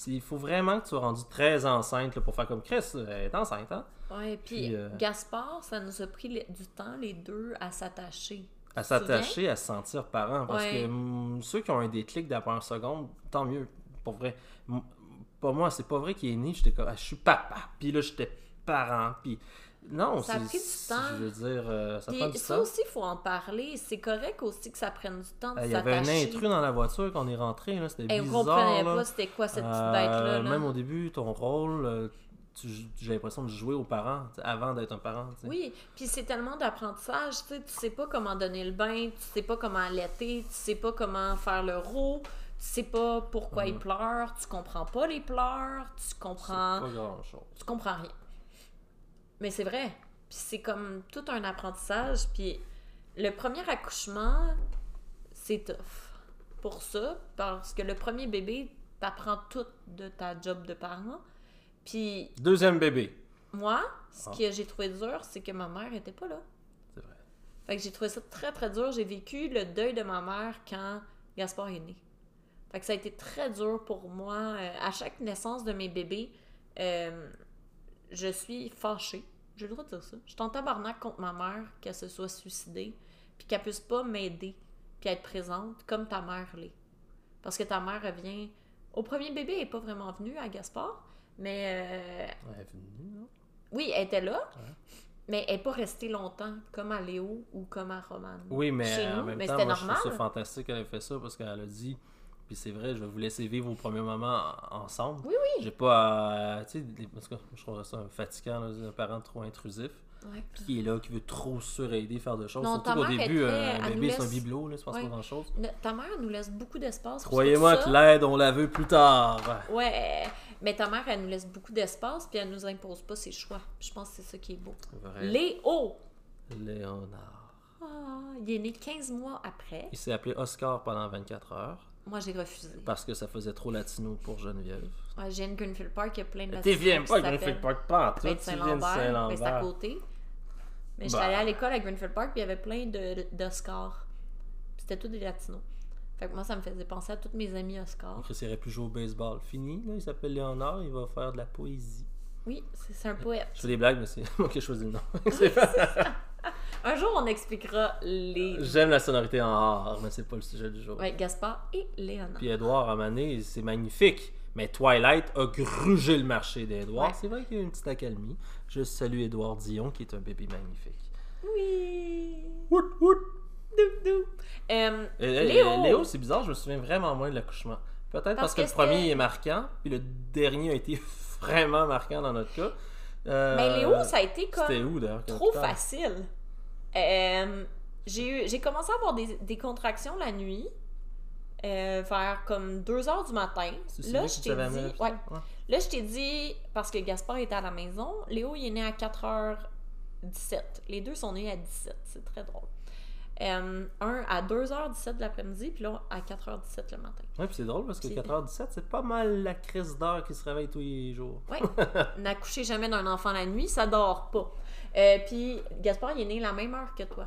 Il faut vraiment que tu sois rendu très enceinte là, pour faire comme Chris. Elle est enceinte, hein? Ouais, puis Puis, euh, Gaspard, ça nous a pris du temps, les deux, à s'attacher. À s'attacher, à se sentir parent. Parce Ouais. que ceux qui ont un déclic de la première seconde, tant mieux. Pour vrai. M- Pas moi, c'est pas vrai qu'il est né. J'étais comme, ah, je suis papa. Puis là, j'étais parent. Puis non, Ça a pris du temps. Je veux dire, euh, ça prend du ça temps. aussi, il faut en parler. C'est correct aussi que ça prenne du temps de Ah, Il y avait un intrus dans la voiture quand on est rentré, c'était Et on bizarre. comprenait là. pas c'était quoi cette petite Euh, bête-là. là. Même au début, ton rôle, euh, j'ai l'impression de jouer aux parents avant d'être un parent. Oui, puis c'est tellement d'apprentissage, tu sais, pas comment donner le bain, tu sais pas comment allaiter, tu sais pas comment faire le roux, tu sais pas pourquoi il Mhm. pleure, tu comprends pas les pleurs, tu comprends pas grand chose. tu comprends rien. Mais c'est vrai. Puis c'est comme tout un apprentissage. Puis le premier accouchement, c'est tough. Pour ça, parce que le premier bébé, t'apprends tout de ta job de parent. Puis Deuxième bébé. moi, ce Ah. que j'ai trouvé dur, c'est que ma mère était pas là. C'est vrai. Fait que j'ai trouvé ça très très dur. J'ai vécu le deuil de ma mère quand Gaspard est né. Fait que ça a été très dur pour moi. Euh, à chaque naissance de mes bébés, euh, je suis fâchée. J'ai le droit de dire ça. Je suis en tabarnak contre ma mère qu'elle se soit suicidée, puis qu'elle puisse pas m'aider, puis être présente comme ta mère l'est. Parce que ta mère revient. Au premier bébé, elle n'est pas vraiment venue à Gaspard, mais euh, Elle est venue, non? oui, elle était là, Ouais. mais elle n'est pas restée longtemps, comme à Léo ou comme à Romane. Oui, mais Chez en nous, même mais temps, c'était moi, je trouve ça normal. fantastique qu'elle ait fait ça parce qu'elle a dit, puis c'est vrai, je vais vous laisser vivre vos premiers moments en- ensemble. Oui, oui. J'ai pas à. Tu sais, parce que je trouve ça fatigant, là, un parent trop intrusif, Ouais. qui est là, qui veut trop suraider, faire de choses. Non, Surtout est début, euh, un bébé, c'est un bibelot, là, Ouais. pas grand chose. Ne- Ta mère nous laisse beaucoup d'espace. puis Croyez-moi c'est que l'aide, on la veut plus tard. Ouais, mais ta mère, elle nous laisse beaucoup d'espace, puis elle nous impose pas ses choix. Puis je pense que c'est ça qui est beau. Vrai. Léo! Léonard. Ah, il est né 15 mois après. Il s'est appelé Oscar pendant 24 heures Moi, j'ai refusé. parce que ça faisait trop latino pour Geneviève. Ouais, j'ai une Greenfield Park, il y a plein de Tu viens pas de Greenfield Park pas Fête tu viens de Saint-Lambert. Ben, c'est à côté. Mais j'étais Bah. allée à l'école à Greenfield Park, puis il y avait plein de- d'Oscars. C'était tous des latinos. Fait que moi, ça me faisait penser à tous mes amis Oscars. Chris il aurait pu jouer au baseball. Fini, là, il s'appelle Léonard, il va faire de la poésie. Oui, c'est un poète. Je fais des blagues, mais c'est moi qui ai choisi le nom. Pas- Un jour, on expliquera les. J'aime la sonorité en art, mais c'est pas le sujet du jour. Ouais, Gaspard et Léonard. Puis Edouard à Mané, c'est magnifique. Mais Twilight a grugé le marché d'Edouard. Ouais. C'est vrai qu'il y a une petite accalmie. Je salue Edouard Dion, qui est un bébé magnifique. Oui. Wout, wout. Dou, dou. Euh, Et- et- Léo. Léo, c'est bizarre, je me souviens vraiment moins de l'accouchement. Peut-être parce, Parce que, que le premier est marquant, puis le dernier a été vraiment marquant dans notre cas. Euh, Mais Léo, ça a été comme où trop facile. Euh, j'ai commencé à avoir des, des contractions la nuit, euh, vers comme 2 heures du matin. Là, je t'ai dit? Ouais. là, je t'ai dit, parce que Gaspard était à la maison, Léo, il est né à 4h17. Les deux sont nés à 17. C'est très drôle. Euh, un à 2h17 de l'après-midi, puis l'autre à 4h17 le matin. Ouais, puis c'est drôle parce que C'est- 4h17, c'est pas mal la crise d'heure qui se réveille tous les jours. Ouais. N'accouchez jamais d'un enfant la nuit, ça dort pas. Euh, puis Gaspard, il est né la même heure que toi.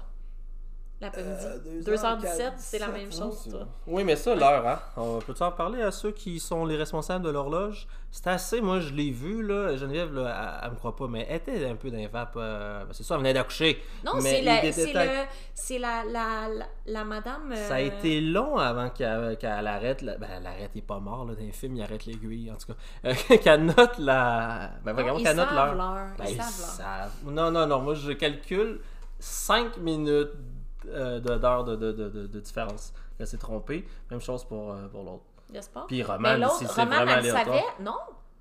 L'après-midi. Euh, 2h17, c'est la même chose, toi. Oui, mais ça, l'heure, hein. On peut-tu en parler à ceux qui sont les responsables de l'horloge? C'est assez, moi, je l'ai vu, là. Geneviève, là, elle, elle me croit pas, mais elle était un peu d'un vape. euh, c'est ça, elle venait d'accoucher. Non, c'est la, c'est le, la, la, la, la madame. Ça a euh, été long avant qu'elle qu'elle arrête. la- Ben, elle arrête, il est pas mort, là. Dans les films, il arrête l'aiguille, en tout cas. Euh, qu'elle note la. Ben, vraiment, qu'elle note l'heure. Ben, ils savent l'heure. Non, non, non. Moi, je calcule 5 minutes euh, de- d'heure de, de, de, de, différence. Elle s'est trompée. Même chose pour, euh, pour l'autre. Gaspard. Puis Roman, si c'est vraiment elle savait. Non,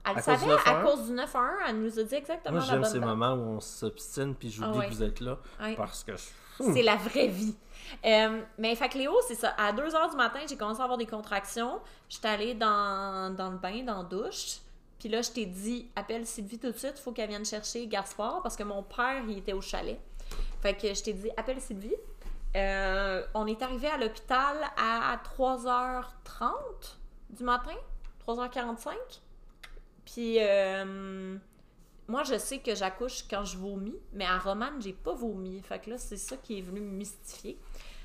elle À cause savait à 9-1? cause du 9 1 Elle nous a dit exactement Moi, j'aime ces date. moments où on s'obstine puis j'oublie Ah ouais. que vous êtes là. Parce que. C'est la vraie vie. Euh, mais fait que Léo, c'est ça. À 2 h du matin, j'ai commencé à avoir des contractions. J'étais allée dans, dans le bain, dans la douche. Puis là, je t'ai dit, appelle Sylvie tout de suite, il faut qu'elle vienne chercher Gaspard parce que mon père, il était au chalet. Fait que je t'ai dit, appelle Sylvie. Euh, on est arrivé à l'hôpital à 3h30 du matin, 3h45. Puis euh, moi, je sais que j'accouche quand je vomis, mais à Romane, j'ai pas vomi. Fait que là, c'est ça qui est venu me mystifier.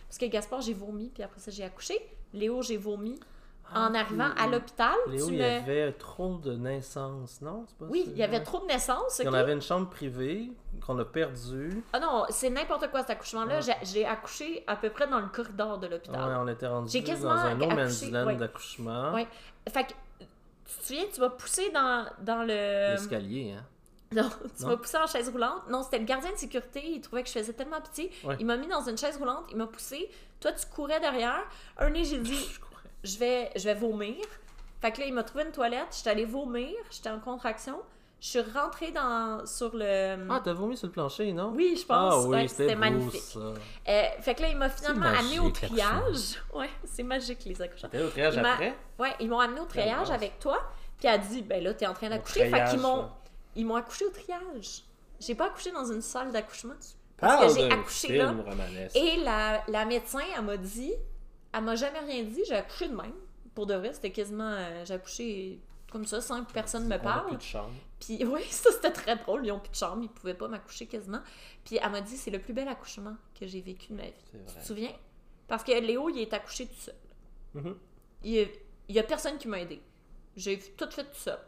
Parce que Gaspard, j'ai vomi, puis après ça, j'ai accouché. Léo, j'ai vomi. En Ah, arrivant à l'hôpital, Léo, tu il y me... avait trop de naissances, non? Pas Oui, il y avait trop de naissances. Puis ok? On avait une chambre privée qu'on a perdue. Ah non, c'est n'importe quoi cet accouchement-là. Ouais. J'ai- accouché à peu près dans le corridor de Ouais, l'hôpital. on était rendu dans un no man's land ouais. d'accouchement. Ouais. Fait que, tu te souviens, tu m'as poussé dans, dans le... L'escalier, hein? Non, tu m'as poussé en chaise roulante. Non, c'était le gardien de sécurité. Il trouvait que je faisais tellement pitié. Ouais. Il m'a mis dans une chaise roulante. Il m'a poussé. Toi, tu courais derrière. Un nez, j'ai dit, Je vais, je vais vomir. Fait que là, il m'a trouvé une toilette. J'étais allée vomir. J'étais en contraction. Je suis rentrée dans, sur le... Ah, t'as vomi sur le plancher, non? oui, je pense. Ah oui, Ouais, c'était magnifique. ça. Euh, fait que là, il m'a finalement amené au triage. Ouais, c'est magique, les accouchements. T'es au triage Il après? Ouais, ils m'ont amené au triage avec toi. Puis elle a dit, ben là, t'es en train d'accoucher. Fait qu'ils m'ont, ils m'ont accouché au triage. J'ai pas accouché dans une salle d'accouchement. Parle Parce que j'ai accouché film là. romanesque. Et la, la médecin, elle m'a dit, elle m'a jamais rien dit, j'ai accouché de même. Pour de vrai, c'était quasiment, euh, j'ai accouché comme ça, sans que personne me On a parle. plus de chambre. Puis oui, ça c'était très drôle, ils ont plus de chambre, ils pouvaient pas m'accoucher quasiment. Puis elle m'a dit, c'est le plus bel accouchement que j'ai vécu de ma vie. Tu te souviens? Parce que Léo, il est accouché tout seul. Mhm. Il y a, il y a personne qui m'a aidé. J'ai tout fait tout seul.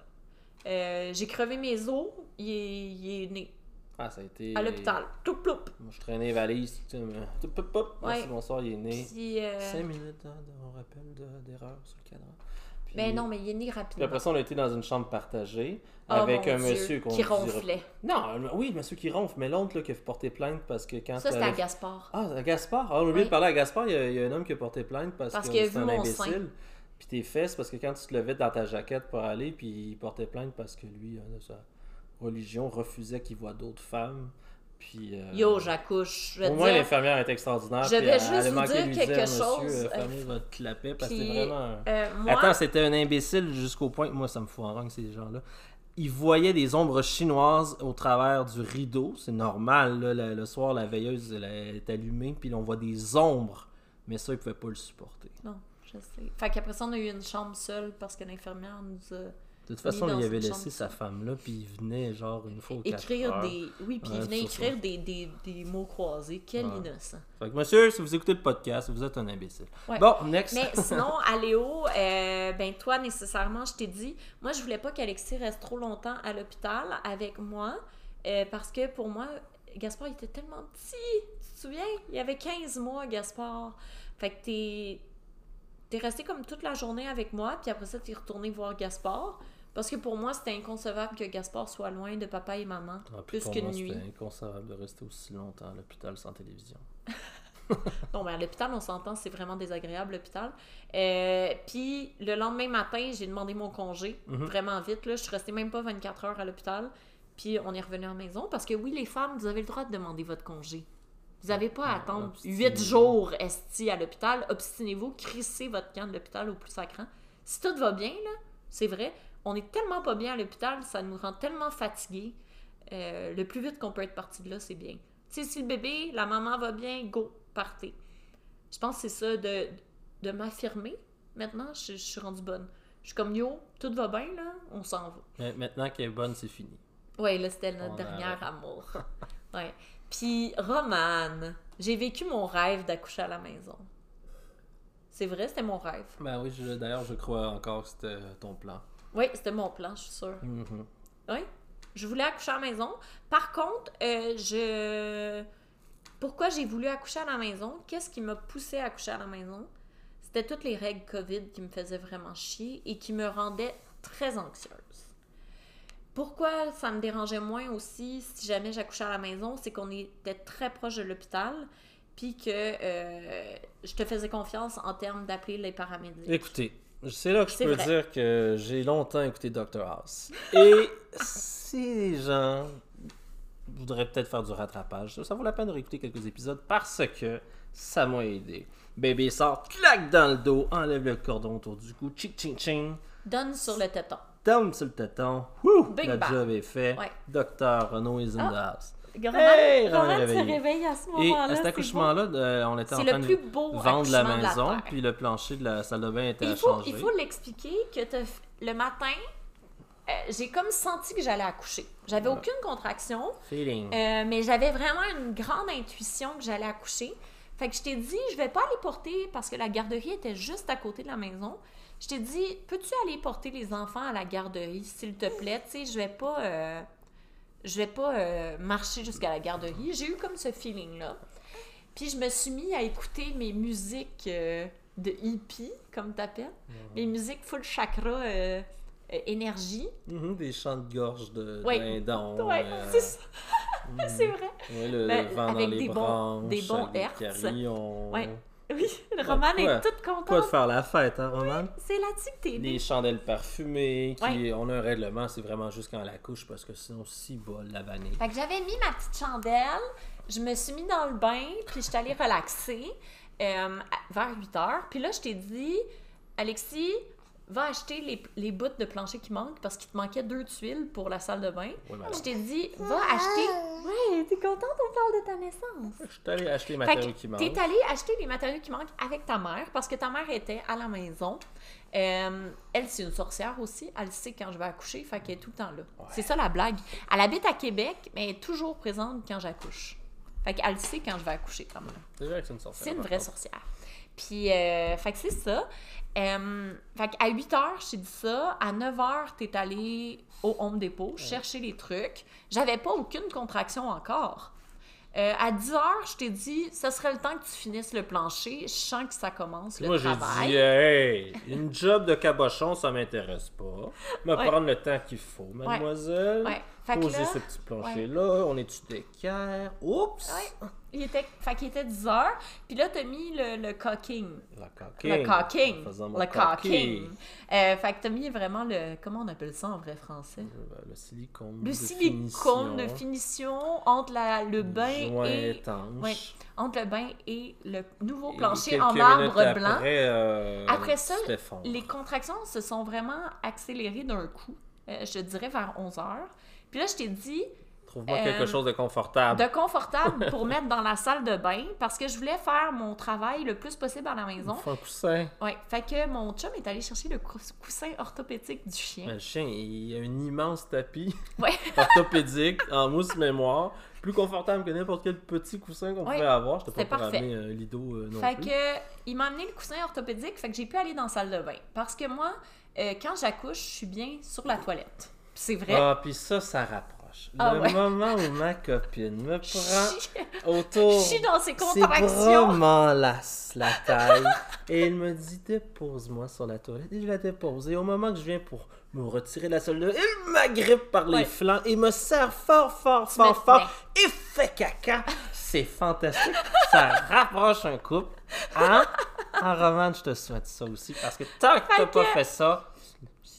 Euh, j'ai crevé mes os, il est, il est né Ah, ça a été. à l'hôpital. Tout ploup. Moi, je traînais les valises. Tu sais, mais... Tout, pop, pop. Merci, bonsoir, il est né. Puis, euh, 5 minutes hein, de- on rappelle de- d'erreur sur le cadran. Puis- ben non, mais il est né Puis rapidement. après ça, on a été dans une chambre partagée Oh, avec un Dieu, monsieur qu'on qui dira- ronflait. Non, oui, le monsieur qui ronfle, mais l'autre là, qui a porté plainte parce que quand. Ça, c'était à Gaspard. Ah, à Gaspard? Ah, on a oublié Oui. de parler à Gaspard. Il y, a, il y a un homme qui a porté plainte parce, Parce que c'est un mon imbécile. Puis tes fesses, parce que quand tu te levais dans ta jaquette pour aller, puis il portait plainte parce que lui, sa religion, refusait qu'il voit d'autres femmes. Puis. euh, Yo, j'accouche. Au moins, l'infirmière est extraordinaire. Je vais juste vous dire quelque Monsieur, chose, euh, fermez votre clapet parce que vraiment. euh, moi, Attends, c'était un imbécile jusqu'au point que moi, ça me fout en rang, ces gens-là. Ils voyaient des ombres chinoises au travers du rideau. C'est normal, là, le, le soir, la veilleuse elle est allumée, puis là, on voit des ombres. Mais ça, ils pouvaient pas le supporter. non, je sais. Fait qu'après ça, on a eu une chambre seule parce que l'infirmière nous a toute façon, il avait laissé sa femme là, puis il venait genre une fois ou quatre écrire heures. des. Oui, puis il venait écrire des, des, des mots croisés. Quel Ouais. innocent. Fait que, monsieur, si vous écoutez le podcast, vous êtes un imbécile. Ouais. Bon, next. Mais sinon, à Léo, euh, ben toi, nécessairement, je t'ai dit, moi, je voulais pas qu'Alexis reste trop longtemps à l'hôpital avec moi, euh, parce que pour moi, Gaspard, il était tellement petit. Tu te souviens? Il avait 15 mois, Gaspard. Fait que t'es es resté comme toute la journée avec moi, puis après ça, t'es retourné voir Gaspard. Parce que pour moi, c'était inconcevable que Gaspard soit loin de papa et maman, Ah, plus qu'une nuit. C'était inconcevable de rester aussi longtemps à l'hôpital sans télévision. Non, mais à l'hôpital, on s'entend, c'est vraiment désagréable, l'hôpital. Euh, puis le lendemain matin, j'ai demandé mon congé, Mhm. vraiment vite. Là. Je suis restée même pas 24 heures à l'hôpital. Puis on est revenu à la maison. Parce que oui, les femmes, vous avez le droit de demander votre congé. Vous n'avez pas à attendre. 8 jours esti à l'hôpital. Obstinez-vous, crissez votre camp de l'hôpital au plus sacrant. Si tout va bien, là, c'est vrai, on est tellement pas bien à l'hôpital, ça nous rend tellement fatigués. Euh, le plus vite qu'on peut être parti de là, c'est bien. Tu sais, si le bébé, la maman va bien, go, partez. Je pense que c'est ça, de, de m'affirmer. Maintenant, je, je suis rendue bonne. Je suis comme, yo, tout va bien, là, on s'en va. Mais maintenant qu'elle est bonne, c'est fini. Ouais, là, c'était notre dernier amour. ouais. Puis, Romane, j'ai vécu mon rêve d'accoucher à la maison. C'est vrai, c'était mon rêve. Ben oui, d'ailleurs, je crois encore que c'était ton plan. Oui, c'était mon plan, je suis sûre. Mhm. Oui. Je voulais accoucher à la maison. Par contre, euh, je. Pourquoi j'ai voulu accoucher à la maison? Qu'est-ce qui m'a poussé à accoucher à la maison? C'était toutes les règles COVID qui me faisaient vraiment chier et qui me rendaient très anxieuse. Pourquoi ça me dérangeait moins aussi si jamais j'accouchais à la maison? C'est qu'on était très proche de l'hôpital, puis que euh, je te faisais confiance en termes d'appeler les paramédics. Écoutez, c'est là que je peux vrai. dire que j'ai longtemps écouté Dr House. Et si les gens voudrais peut-être faire du rattrapage. Ça, ça vaut la peine de réécouter quelques épisodes parce que ça m'a aidé. Bébé sort, claque dans le dos, enlève le cordon autour du cou, ching ching ching, Donne sur le téton. tombe sur le téton. Wouh! Bing Le bang. job est fait. Ouais. Docteur Renaud is in the house. Roman, Hey, se réveille à ce Et moment-là. à cet accouchement-là, euh, on était en train le de plus beau vendre la maison, puis le plancher de la salle de bain était Il à faut, changer. il faut l'expliquer que le matin, euh, j'ai comme senti que j'allais accoucher. J'avais Ouais. aucune contraction, Feeling. euh, mais j'avais vraiment une grande intuition que j'allais accoucher. Fait que je t'ai dit, je vais pas aller porter parce que la garderie était juste à côté de la maison. Je t'ai dit, peux-tu aller porter les enfants à la garderie, s'il te plaît? Tu sais, je vais pas, je vais pas euh, marcher jusqu'à la garderie. J'ai eu comme ce feeling-là. Puis je me suis mis à écouter mes musiques euh, de hippie, comme t'appelles. Mes musiques full chakra, euh, euh, énergie. Mhm, des chants de gorge de Ouais. dindon. Ouais, c'est ça, mhm. c'est vrai. Ouais, le, Ben, le vent dans avec les des bons- branches, des bons des hertz. carillons. Ouais. Oui, le roman est toute Quoi de contente. faire la fête, hein, Roman? C'est là-dessus que t'es Les chandelles parfumées, qui, Ouais. on a un règlement, c'est vraiment juste quand elle accouche, parce que sinon, si bol la vanille. Fait que j'avais mis ma petite chandelle, je me suis mis dans le bain, puis je suis allée relaxer euh, vers 8 heures. Puis là, je t'ai dit, Alexis, va acheter les, les bouts de plancher qui manquent parce qu'il te manquait deux tuiles pour la salle de bain. Oui. Je t'ai dit, va acheter. Ouais, t'es contente, on parle de ta naissance. Je suis allé acheter les matériaux qui manquent. t'es allé acheter les matériaux qui manquent avec ta mère parce que ta mère était à la maison. Euh, elle, c'est une sorcière aussi. Elle sait quand je vais accoucher, fait qu'elle est tout le temps là. C'est ça la blague. Elle habite à Québec, mais elle est toujours présente quand j'accouche. Fait qu'elle sait quand je vais accoucher, quand même. C'est vrai que c'est une sorcière. C'est une vraie contre. sorcière. Puis, euh, fait que c'est ça. Euh, fait qu'à 8 h, je t'ai dit ça. À 9 h, t'es allé au Home Depot chercher les trucs. J'avais pas aucune contraction encore. Euh, à 10 h, je t'ai dit, ce serait le temps que tu finisses le plancher. Je sens que ça commence le Moi, j'ai travail. dit, hey, une job de cabochon, ça m'intéresse pas. Me Ouais. prendre le temps qu'il faut, mademoiselle. Ouais. Que Poser là, ce petit plancher-là, on est-tu d'équerre? Oups! Il était, fait qu'il était 10 h. Puis là, t'as mis le, le cocking. Le cocking. Le cocking. Le cocking. Euh, fait que t'as mis vraiment le. Comment on appelle ça en vrai français? Euh, Le silicone. Le silicone de finition. entre la- le bain et étanche. ouais, entre le bain et le nouveau plancher en marbre blanc. Après, euh, Après ça. Les contractions se sont vraiment accélérées d'un coup. euh, je dirais vers 11 heures. Puis là, je t'ai dit Trouve-moi euh, quelque chose de confortable. de confortable pour mettre dans la salle de bain parce que je voulais faire mon travail le plus possible à la maison. Un coussin. Ouais, fait que mon chum est allé chercher le cous- coussin orthopédique du chien. Mais le chien, il a un immense tapis Ouais. orthopédique en mousse mémoire. Plus confortable que n'importe quel petit coussin qu'on Ouais, pouvait avoir. Je pas parfait. ramener un lido euh, non Fait plus. que, il m'a amené le coussin orthopédique, fait que j'ai pu aller dans la salle de bain. Parce que moi, euh, quand j'accouche, je suis bien sur la toilette. C'est vrai. Ah, puis ça, ça rapproche. Ah le ouais. moment où ma copine me prend autour je suis dans ses ses contractions. bras la taille et il me dit dépose-moi sur la toilette et je la dépose et au moment que je viens pour me retirer de la salle de bain, il m'agrippe par les Ouais. flancs et me serre fort fort fort fort et fait caca c'est fantastique ça rapproche un couple hein? En revanche je te souhaite ça aussi parce que tant que t'as pas fait ça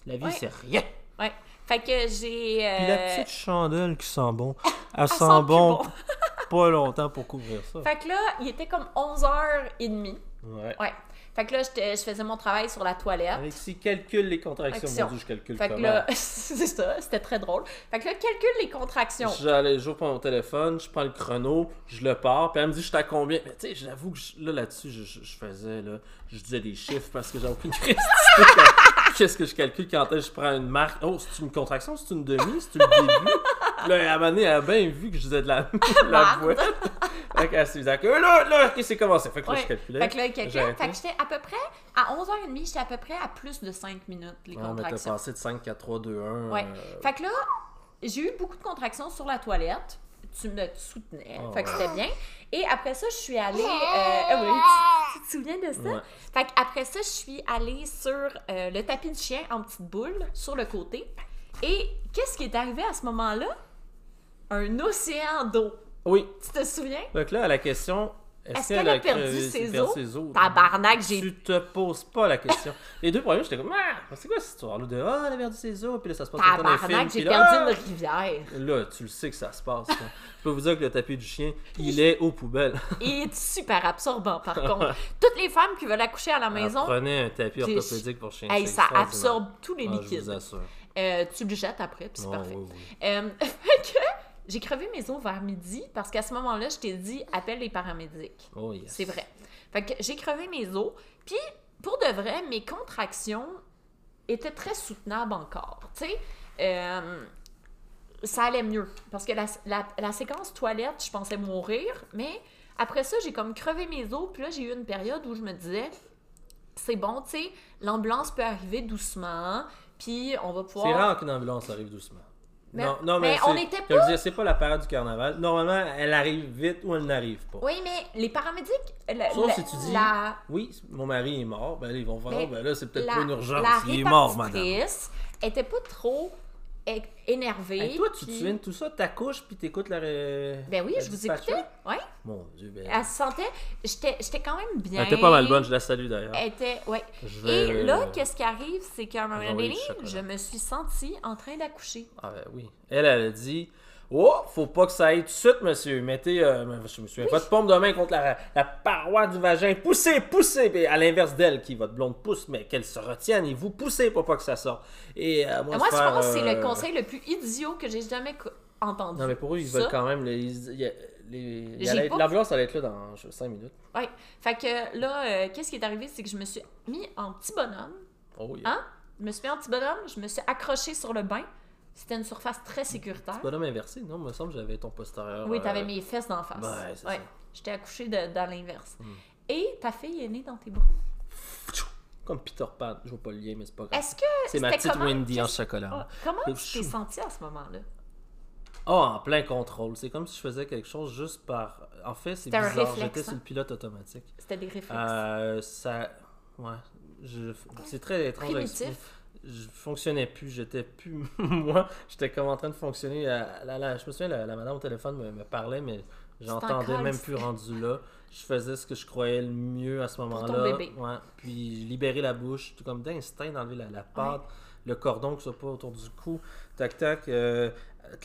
la vie Ouais. c'est rien Ouais. Fait que j'ai. euh, puis la petite chandelle qui sent bon elle, sent, bon, bon. pas longtemps pour couvrir ça Fait que là, il était comme 11h30. ouais Ouais. Fait que là, je faisais mon travail sur la toilette. Alexis calcule les contractions. Action. Mon Dieu, je calcule Fait que là, c'est ça, c'était très drôle. Fait que là, calcule les contractions. J'allais, j'ouvre mon téléphone, je prends le chrono, je le pars, puis elle me dit je suis à combien? Mais tu sais, j'avoue que je- là, là-dessus, je, je- je faisais, là, je disais des chiffres parce que j'ai aucune idée Qu'est-ce que je calcule quand est-ce que je prends une marque? Oh, c'est une contraction, c'est une demi, c'est le début. là, à un moment donné, elle a bien vu que je disais de la, la boîte. fait qu'elle s'est dit, là, là, ok, c'est commencé. Fait que là, Ouais. je calculais. Fait que là. J'arrêtais. Fait que j'étais à peu près, à 11h30, j'étais à peu près à plus de 5 minutes, les Ouais, mais t'as contractions. passé de 5, 4, 3, 2, 1. Ouais. euh, Fait que là, j'ai eu beaucoup de contractions sur la toilette. Tu me soutenais. Ah fait que ouais. c'était bien. Et après ça, je suis allée. euh, ah oui, tu, tu te souviens de ça? Ouais. Fait qu'après ça, je suis allée sur euh, le tapis du chien en petite boule sur le côté. Et qu'est-ce qui est arrivé à ce moment-là? Un océan d'eau. Oui, Tu te souviens? Donc là, à la question, Est-ce qu'elle a perdu ses perdu os? ses os? Tabarnak, j'ai Tu te poses pas la question. Les deux premiers, j'étais comme, ah, c'est quoi cette histoire-là de, ah, elle a perdu ses os, puis là, ça se passe tout le Tabarnak, j'ai puis là, perdu ah! une rivière. Là, tu le sais que ça se passe. Je peux vous dire que le tapis du chien, il est aux poubelles. Il est super absorbant, par contre. Toutes les femmes qui veulent accoucher à la maison, Prenez un tapis orthopédique pour chien. hey, ça absorbe tous les Ah, Je liquides. vous assure. Euh, tu le jettes après, puis c'est Oh, parfait. Euh, j'ai crevé mes os vers midi parce qu'à ce moment-là, je t'ai dit appelle les paramédics. Oh, yes. C'est vrai. Fait que j'ai crevé mes os. Puis, pour de vrai, mes contractions étaient très soutenables encore. Tu sais, euh, ça allait mieux. Parce que la, la- la séquence toilette, je pensais mourir. Mais après ça, j'ai comme crevé mes os. Puis là, j'ai eu une période où je me disais, c'est bon, tu sais, l'ambulance peut arriver doucement. Puis on va pouvoir. C'est rare qu'une ambulance arrive doucement. Mais- non, non, mais, mais on était je veux dire, c'est pas la parade du carnaval. Normalement, elle arrive vite ou elle n'arrive pas. Oui, mais les paramédics. la- Sauf la- si tu dis, la- oui, mon mari est mort, ben là, ils vont voir, ben là, c'est peut-être pas une urgence, il est mort, madame. était pas trop énervée. Hey, toi, tu puis- te souviens de tout ça, t'accouches puis t'écoutes la. ré- Ben oui, la je vous écoutais. Ouais. Mon Dieu, ben. Elle se sentait. J'étais j'étais quand même bien. Elle était pas mal bonne, je la salue d'ailleurs. Elle était. Ouais. Vais, Et là, euh, qu'est-ce qui arrive, c'est qu'à un moment donné, je me suis sentie en train d'accoucher. Ah ben oui. Elle, elle a dit Oh, faut pas que ça aille tout de suite, monsieur. Mettez, euh, je me souviens, votre paume de main contre la, la paroi du vagin. Poussez, poussez. Puis à l'inverse d'elle, qui votre blonde pousse, mais qu'elle se retienne et vous poussez pour pas que ça sorte. Et euh, moi, je pense que c'est euh, le conseil le plus idiot que j'ai jamais entendu. Non, mais pour eux, ils Ça. veulent quand même. les- allait- pas- L'ambulance allait être là dans 5 minutes. Ouais. Fait que là, euh, qu'est-ce qui est arrivé, c'est que je me suis mis en petit bonhomme. Oh, yeah. Hein? Je me suis mis en petit bonhomme, je me suis accrochée sur le bain. C'était une surface très sécuritaire. Bonhomme inversé, non, il me semble que j'avais ton postérieur. Oui, t'avais euh, mes fesses d'en face. Ouais, c'est ça. Hmm. J'étais accouchée de- dans l'inverse. Et ta fille est née dans tes bras. Comme Peter Pan. Je vois pas le lien, mais c'est pas grave. Est-ce que C'est ma petite comment- Wendy en chocolat. Ah, Comment tu t'es sentie à ce moment-là? Oh, en plein contrôle. C'est comme si je faisais quelque chose juste par. En fait, c'est bizarre. J'étais sur hein? le pilote automatique. C'était des réflexes. Euh, ça. Ouais. Je... C'est très étrange. Primitif. Je fonctionnais plus. J'étais plus. Moi, j'étais comme en train de fonctionner. la- la- je me souviens, la, la madame au téléphone me, me parlait, mais j'entendais même plus rendu là. Je faisais ce que je croyais le mieux à ce moment-là. Ouais. Puis libérer la bouche, tout comme d'instinct, d'enlever la, la pâte, le cordon qui soit pas autour du cou. Tac, tac. euh,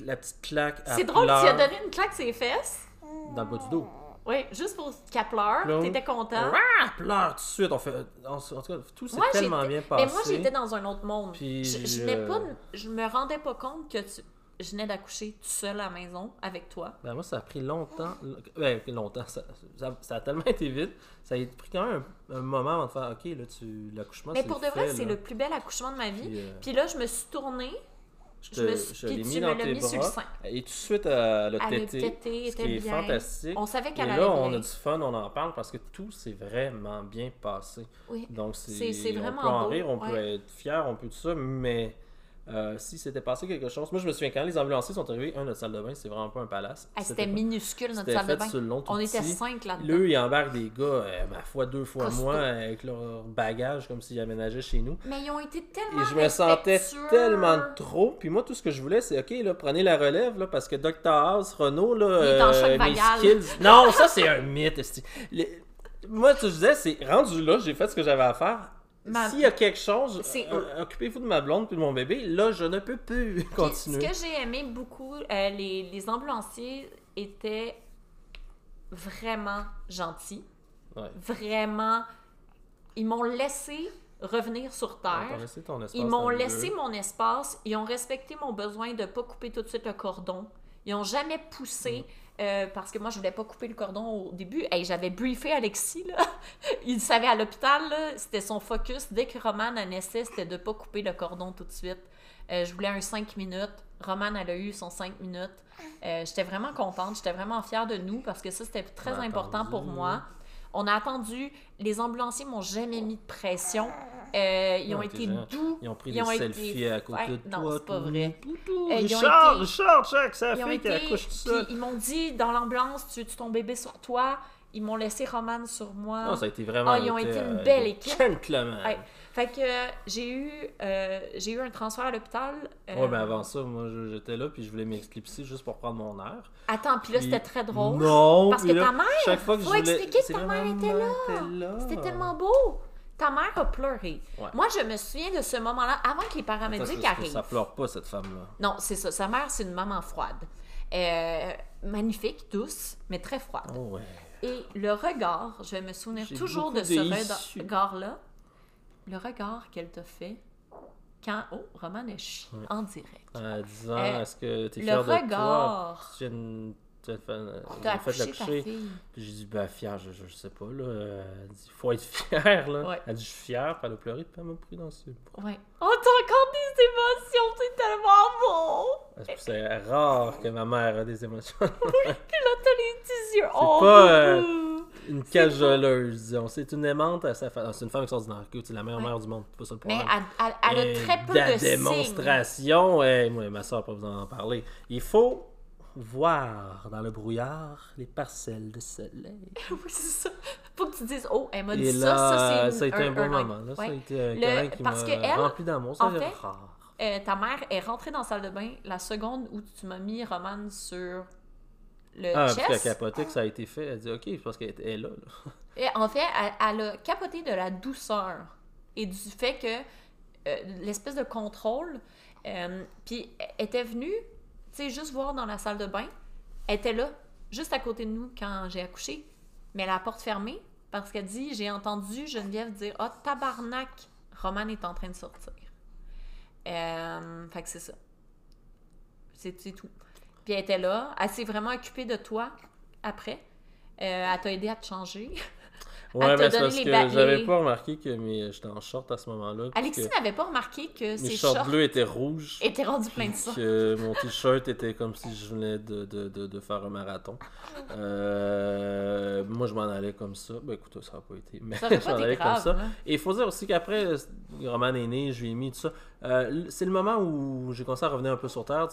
la petite claque. à C'est drôle, tu as donné une claque ses fesses? Dans le bas du dos. Oui, juste pour qu'elle pleure. T'étais content. Ah, pleure tout de suite. On fait, en, en tout cas, tout s'est tellement bien passé. Mais moi, j'étais dans un autre monde. Puis, je, je, euh, pas, je me rendais pas compte que tu, je venais d'accoucher tout seul à la maison avec toi. Ben, moi, ça a pris longtemps. Ben, longtemps. Ça, ça- ça a tellement été vite. Ça a pris quand même un, un moment avant de faire OK, là, tu l'accouchement. Mais pour de vrai, c'est le plus bel accouchement de ma vie. Puis, euh, Puis là, je me suis tournée. Je me l'ai mis dans tes mis bras. Et tout de suite, elle a Elle a tété. tété, Ce était qui est bien. fantastique. On savait Et qu'elle là, allait on bien. a du fun, on en parle parce que tout s'est vraiment bien passé. Oui. Donc, c'est, c'est on vraiment peut en beau, rire, on peut être fier, on peut tout ça, mais euh, si c'était passé quelque chose. Moi, je me souviens quand les ambulanciers sont arrivés, un, notre salle de bain, c'est vraiment pas un palace. Ah, C'était minuscule notre salle de bain. sur le long tout On était cinq là-dedans. Là, ils embarquent des gars, euh, ma foi, deux fois moins, avec leur bagage, comme s'ils aménageaient chez nous. Mais ils ont été tellement Et je me sentais tellement trop. Puis moi, tout ce que je voulais, c'est OK, là, prenez la relève, là, parce que Dr. House, Renault, là. Choc mes skills. Non, ça, c'est un mythe. Les- Moi, je disais, c'est rendu là, j'ai fait ce que j'avais à faire. Ma- S'il y a quelque chose, euh, occupez-vous de ma blonde puis de mon bébé. Là, je ne peux plus Puis, continuer. Ce que j'ai aimé beaucoup, euh, les, les ambulanciers étaient vraiment gentils. Ouais. Vraiment. Ils m'ont laissé revenir sur Terre. laissé ton espace Ils m'ont laissé mon espace. Ils ont respecté mon besoin de ne pas couper tout de suite le cordon. Ils ont jamais poussé. Euh, parce que moi, je voulais pas couper le cordon au début. Hey, J'avais briefé Alexis. Là. Il savait à l'hôpital, c'était son focus. Dès que Roman naissait, c'était de pas couper le cordon tout de suite. Euh, je voulais un 5 minutes. Roman, elle a eu son 5 minutes. Euh, j'étais vraiment contente. J'étais vraiment fière de nous parce que ça, c'était très important attendu. pour moi. On a attendu. Les ambulanciers m'ont jamais mis de pression. Euh, ils Non, ont t'es été doux. Ils ont pris Ils des ont été- selfies à côté Ouais, de non, toi. c'est pas vrai. Tout. Euh, ils ont Richard, été- Richard, check, fille qui été- accouche tout seul. ils m'ont dit dans l'ambulance, tu veux ton bébé sur toi. ils m'ont laissé Romane sur moi. Non, ça a été vraiment. Ah, ils ont été une euh, belle équipe. Gentlemen. Ouais. Fait que euh, j'ai eu, euh, j'ai eu un transfert à l'hôpital. euh, Ouais, mais avant ça, moi, j'étais là, puis je voulais m'exclipser juste pour prendre mon air. Attends, puis là, c'était très drôle. Non! Parce que là, ta mère, Chaque fois que faut je voulais... expliquer que ta mère ma était là. était là. C'était tellement beau. Ta mère a pleuré. Ouais. Moi, je me souviens de ce moment-là, avant que les paramédics arrivent. Ça pleure pas, cette femme-là. Non, c'est ça. Sa mère, c'est une maman froide. Euh, magnifique, douce, mais très froide. Oh, ouais. Et le regard, je vais me souvenir toujours de ce regard-là. Le regard qu'elle t'a fait quand. Oh, Roman est Ouais. en direct. En disant, Euh, est-ce que t'es le fier de toi? regard. Tu tu as fait, euh, fait l'accoucher. fille? Puis j'ai dit, ben, fier, je, je, sais pas, là. Elle dit, faut être fier, là. Ouais. Elle dit, je suis fier, puis elle a pleuré, puis elle m'a pris dans ses bras. Ouais. Oh, t'as encore des émotions, c'est tellement beau! Que C'est rare que ma mère a des émotions. Puis là, t'as les petits yeux. Oh, pas, euh. Une cajoleuse, disons. C'est une aimante à sa fa- C'est une femme extraordinaire. C'est la meilleure Ouais. mère du monde. Pas ça le Mais elle, elle- elle a très peu la de signes. démonstration, ouais, moi, ma soeur peut vous en parler. Il faut voir dans le brouillard les parcelles de soleil. Oui, c'est ça. Faut que tu dises, oh, elle m'a dit Et ça, là, ça, c'est ça a été un, bon un- moment. Là. Ça a été un Le- câlin qui parce que elle, rempli d'amour. Ça, en fait, rare. Euh, ta mère est rentrée dans la salle de bain la seconde où tu m'as mis Romane sur le Ah, parce qu'elle a chest. capoté que ça a été fait. Elle dit, OK, parce qu'elle est là. là. Et en fait, elle, elle a capoté de la douceur et du fait que euh, l'espèce de contrôle. euh, Puis était venue, juste voir dans la salle de bain. Elle était là, juste à côté de nous quand j'ai accouché, mais la porte fermée parce qu'elle dit J'ai entendu Geneviève dire Ah, tabarnak, Romane est en train de sortir. Euh, fait que c'est ça. C'est tout. Puis elle était là, elle s'est vraiment occupée de toi après. Euh, elle t'a aidé à te changer. Ouais, mais c'est parce les que j'avais les- pas remarqué que mes... j'étais en short à ce moment-là. Alexis n'avait pas remarqué que Mes ses shorts shorts bleus étaient rouges. étaient rendus pleins de sang. que mon t-shirt était comme si je venais de, de, de, de faire un marathon. Euh, moi, je m'en allais comme ça. Ben écoute, ça n'a pas été. Mais Ça aurait je pas m'en été allais grave. comme ça. hein. Et il faut dire aussi qu'après, Roman est né, je lui ai mis tout ça. Euh, c'est le moment où j'ai commencé à revenir un peu sur Terre.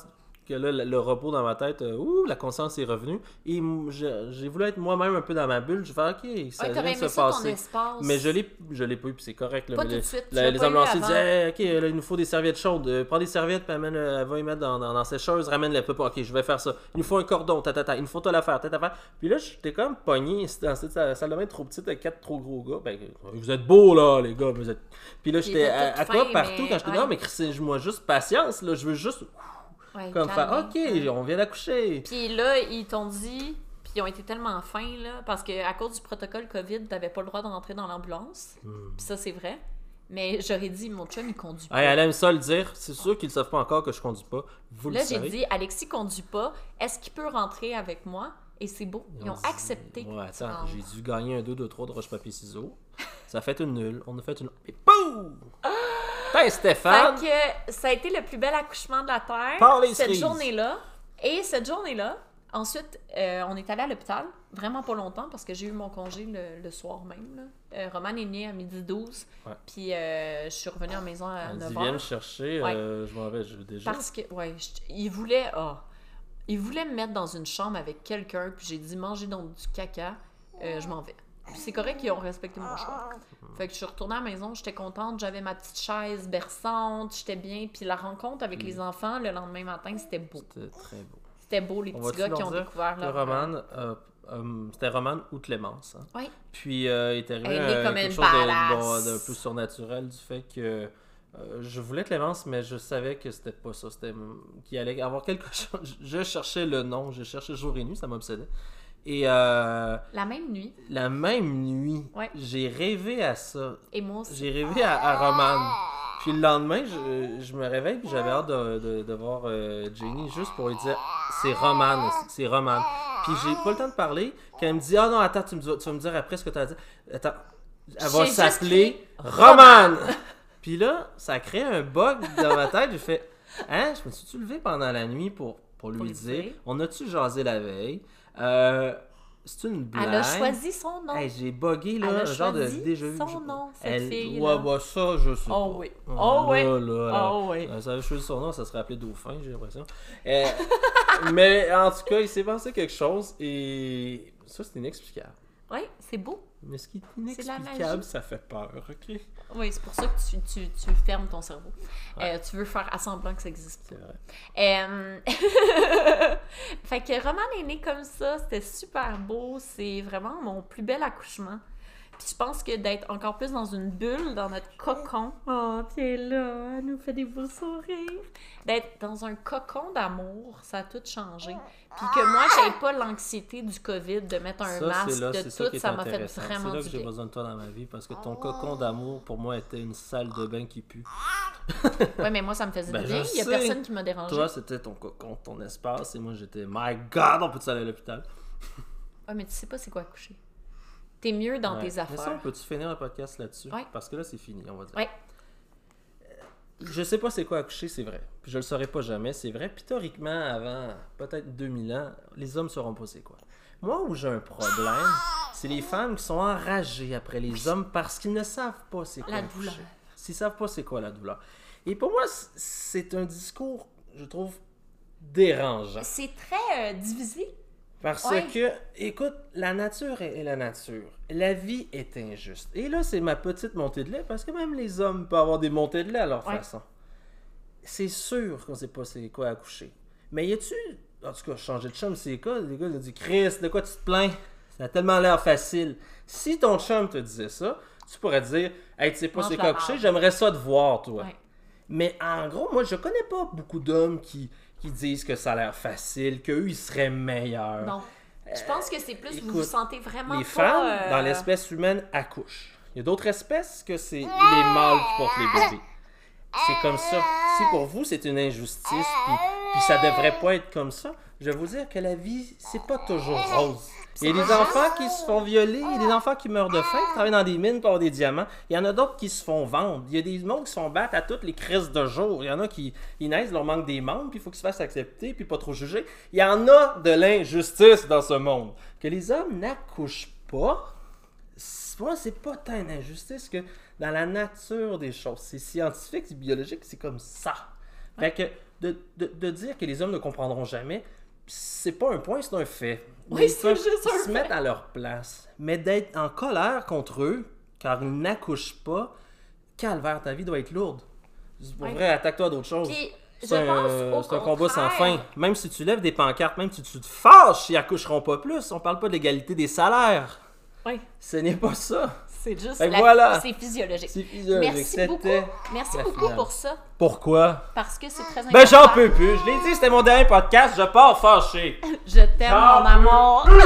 Que là, le, le repos dans ma tête, euh, ouh, la conscience est revenue. Et j'ai voulu être moi-même un peu dans ma bulle. Je fais, ok, ça Ouais, vient de se ça passer. Mais je l'ai, je l'ai pas eu, puis c'est correct. là, Pas mais tout le- de suite. la- les ambulanciers disaient Ok, là, il nous faut des serviettes chaudes. Euh, prends des serviettes, puis amène, euh, elle va y mettre dans, dans, dans sécheuse, ramène-les. Puis, Ok, je vais faire ça. Il nous faut un cordon, ta, ta, ta. Il nous faut telle affaire, telle affaire. Puis là, j'étais comme pogné dans cette salle de bain trop petite avec quatre trop gros gars. Ben, vous êtes beaux, là, les gars. Vous êtes... Puis là, j'étais à, à quoi partout mais- quand j'étais non, mais moi, juste patience, là. Je veux juste Ouais, comme faire. Ok, on vient d'accoucher. Puis là, ils t'ont dit, puis ils ont été tellement fins, là, parce qu'à cause du protocole COVID, t'avais pas le droit de rentrer dans l'ambulance. Hmm. Puis ça, c'est vrai. Mais j'aurais dit, mon chum, il conduit pas. Hey, elle aime ça le dire. C'est sûr qu'ils ne savent pas encore que je conduis pas. Vous là, le j'ai savez. dit, Alexis conduit pas. Est-ce qu'il peut rentrer avec moi? Et c'est beau. Ils ont dit- accepté. Ouais, attends, j'ai dû gagner un 2, 2, 3 de roche-papier-ciseaux. Ça a fait une nulle. On a fait une. Et boum! Putain, Stéphane! Fait que ça a été le plus bel accouchement de la Terre. Par les cette journée-là. Et cette journée-là, ensuite, euh, on est allé à l'hôpital. Vraiment pas longtemps parce que j'ai eu mon congé le, le soir même. Là. Euh, Roman est né à midi 12. Ouais. Puis euh, je suis revenue à la maison à dit 9 viens me h. chercher, Ouais. euh, je m'en vais, je vais déjà. Parce que, ouais, je- il voulait. ah, il voulait me mettre dans une chambre avec quelqu'un. Puis j'ai dit manger donc du caca. je m'en vais. Puis c'est correct qu'ils ont respecté mon choix. Fait que je suis retournée à la maison, j'étais contente, j'avais ma petite chaise berçante, j'étais bien. Puis la rencontre avec Mm. les enfants le lendemain matin, c'était beau. C'était très beau. C'était beau, les On petits gars qui ont dire? découvert leur... Roman, euh, euh, c'était Roman ou Clémence. Hein? Oui. Puis euh, il est arrivé Elle est née euh, comme quelque une chose de, badass. bon, d'un peu surnaturel du fait que euh, je voulais Clémence, mais je savais que c'était pas ça. C'était qu'il allait avoir quelque chose. Je cherchais le nom, je cherchais jour et nuit, ça m'obsédait. Et euh, La même nuit. la même nuit, Ouais. j'ai rêvé à ça. Et moi aussi. J'ai rêvé à, à Roman. Puis le lendemain, je, je me réveille puis j'avais hâte de, de, de voir euh, Jenny juste pour lui dire c'est Roman, c'est Roman. Puis j'ai pas le temps de parler. Quand elle me dit ah non attends tu, me, tu vas me dire après ce que tu as dit. Attends, elle va s'appeler Roman. puis là ça a créé un bug dans ma tête. J'ai fait hein je me suis levé pendant la nuit pour pour lui Pour lui dire? dire? on a-tu jasé la veille? Euh, c'est une blague. Elle a choisi son nom. Hey, j'ai bugué là, Elle a genre de choisi déjà vu. son nom, cette Elle- fille, Ouais, là. bah ça, je sais. Oh pas. oui. Ah, Oh oui. là. Oh oui. Euh, Ça avait choisi son nom, ça serait appelé Dauphin, j'ai l'impression. Euh, mais en tout cas, il s'est passé quelque chose et ça, c'est inexplicable. Oui, c'est beau. Mais ce qui est inexplicable, ça fait peur, ok? Oui, c'est pour ça que tu, tu, tu fermes ton cerveau. Ouais. Euh, tu veux faire à semblant que ça existe C'est vrai. Euh, fait que Roman est né comme ça, c'était super beau, c'est vraiment mon plus bel accouchement. Puis je pense que d'être encore plus dans une bulle, dans notre cocon, oh, puis elle est là, elle nous fait des beaux sourires. D'être dans un cocon d'amour, ça a tout changé. Puis que moi, j'avais pas l'anxiété du COVID, de mettre un Ça, masque, c'est là, de c'est ça tout, qui est ça m'a fait intéressant. C'est vraiment là du que j'ai bien. besoin de toi dans ma vie parce que ton cocon d'amour, pour moi, était une salle de bain qui pue. Ouais, mais moi, ça me faisait Ben, du bien, je il y a sais. personne qui m'a dérangé. Toi, c'était ton cocon, ton espace, et moi, j'étais, my god, on peut-tu aller à l'hôpital? Ouais, mais tu sais pas c'est quoi accoucher. T'es mieux dans Ouais. tes Mais ça, affaires. on peut-tu finir le podcast là-dessus? Ouais. Parce que là, c'est fini, on va dire. Ouais. Je sais pas c'est quoi accoucher, c'est vrai. Puis je le saurais pas jamais, c'est vrai. Puis théoriquement, avant peut-être 2000 ans, les hommes sauront pas c'est quoi. Moi, où j'ai un problème, c'est les femmes qui sont enragées après les hommes parce qu'ils ne savent pas c'est quoi La accoucher. douleur. S'ils savent pas c'est quoi la douleur. Et pour moi, c'est un discours, je trouve, dérangeant. C'est très euh, divisé. Parce Ouais. que, écoute, la nature est, la nature. La vie est injuste. Et là, c'est ma petite montée de lait, parce que même les hommes peuvent avoir des montées de lait à leur Ouais. façon. C'est sûr qu'on sait pas c'est quoi accoucher. Mais y a-tu, en tout cas, changer de chum, c'est quoi? Les gars, ils ont dit, Chris, de quoi tu te plains? Ça a tellement l'air facile. Si ton chum te disait ça, tu pourrais dire, hey, tu sais pas c'est quoi accoucher, j'aimerais ça te voir, toi. Ouais. Mais en gros, moi, je connais pas beaucoup d'hommes qui, qui disent que ça a l'air facile, qu'eux, ils seraient meilleurs. Non. Je pense que c'est plus, vous vous écoute, sentez vraiment Les pas, femmes, euh, dans l'espèce humaine, accouchent. Il y a d'autres espèces que c'est les mâles qui portent les bébés. C'est comme ça. Si pour vous, c'est une injustice, puis, puis ça devrait pas être comme ça, je vais vous dire que la vie, c'est pas toujours rose. Il y a des enfants qui se font violer, il y a des enfants qui meurent de faim, qui travaillent dans des mines pour avoir des diamants. Il y en a d'autres qui se font vendre. Il y a des mondes qui se font battre à toutes les crises de jour. Il y en a qui ils naissent, leur manque des membres, puis il faut qu'ils se fassent accepter, puis pas trop juger. Il y en a de l'injustice dans ce monde. Que les hommes n'accouchent pas, c'est- moi, c'est pas tant une injustice que dans la nature des choses. C'est scientifique, c'est biologique, c'est comme ça. Fait que de, de- de dire que les hommes ne comprendront jamais, c'est pas un point, c'est un fait. Oui, Ils c'est juste un se fait. mettre à leur place. Mais d'être en colère contre eux, car ils n'accouchent pas, calvaire, ta vie doit être lourde. Pour Ouais. vrai, attaque-toi à d'autres choses. Puis, C'est un, combat sans fin. Même si tu lèves des pancartes, même si tu te fâches, ils accoucheront pas plus. On parle pas de l'égalité des salaires. Oui, Ce n'est pas ça. C'est juste. La- voilà. C'est physiologique. C'est physiologique. Merci beaucoup. Merci beaucoup finale. pour ça. Pourquoi? Parce que c'est très important. Ben j'en peux plus. Je l'ai dit, c'était mon dernier podcast. Je pars fâché. Je t'aime, mon amour.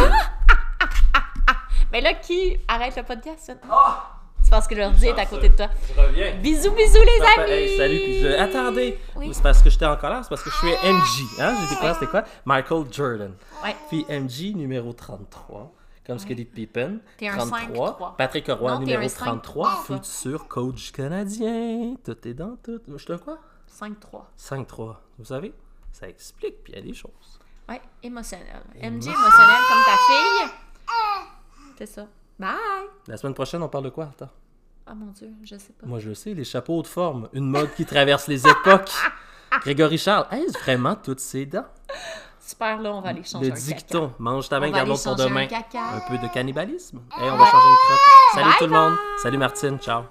Mais là, qui arrête le podcast? Ah! C'est parce que l'ordi est à côté de toi? Je reviens. Bisous, bisous, les amis! hey, salut, puis je... Attendez! Oui. C'est parce que j'étais en colère, c'est parce que je suis MJ. Hein? J'ai découvert c'était quoi? Michael Jordan. Ouais. Puis MJ numéro 33. Comme Scottie Pippen. T'es un 33. 5-3. Patrick Roy Non, numéro un 5-3, 33. toi. Futur coach canadien. Tout est dans tout. Je un quoi? 5-3. 5-3. Vous savez? Ça explique, puis il y a des choses. Ouais, émotionnel. MJ émotionnel comme ta fille. C'est ça. Bye! La semaine prochaine, on parle de quoi? Attends. Ah mon Dieu, je sais pas. Moi, je le sais, les chapeaux de forme. Une mode qui traverse les époques. Grégory Charles, est-ce vraiment toutes ses dents? Super, là, on va aller changer Le un caca. dicton, mange ta main, garde pour demain. un. Un peu de cannibalisme. Et on va changer une crotte. Salut Bye tout le monde. Salut Martine, ciao.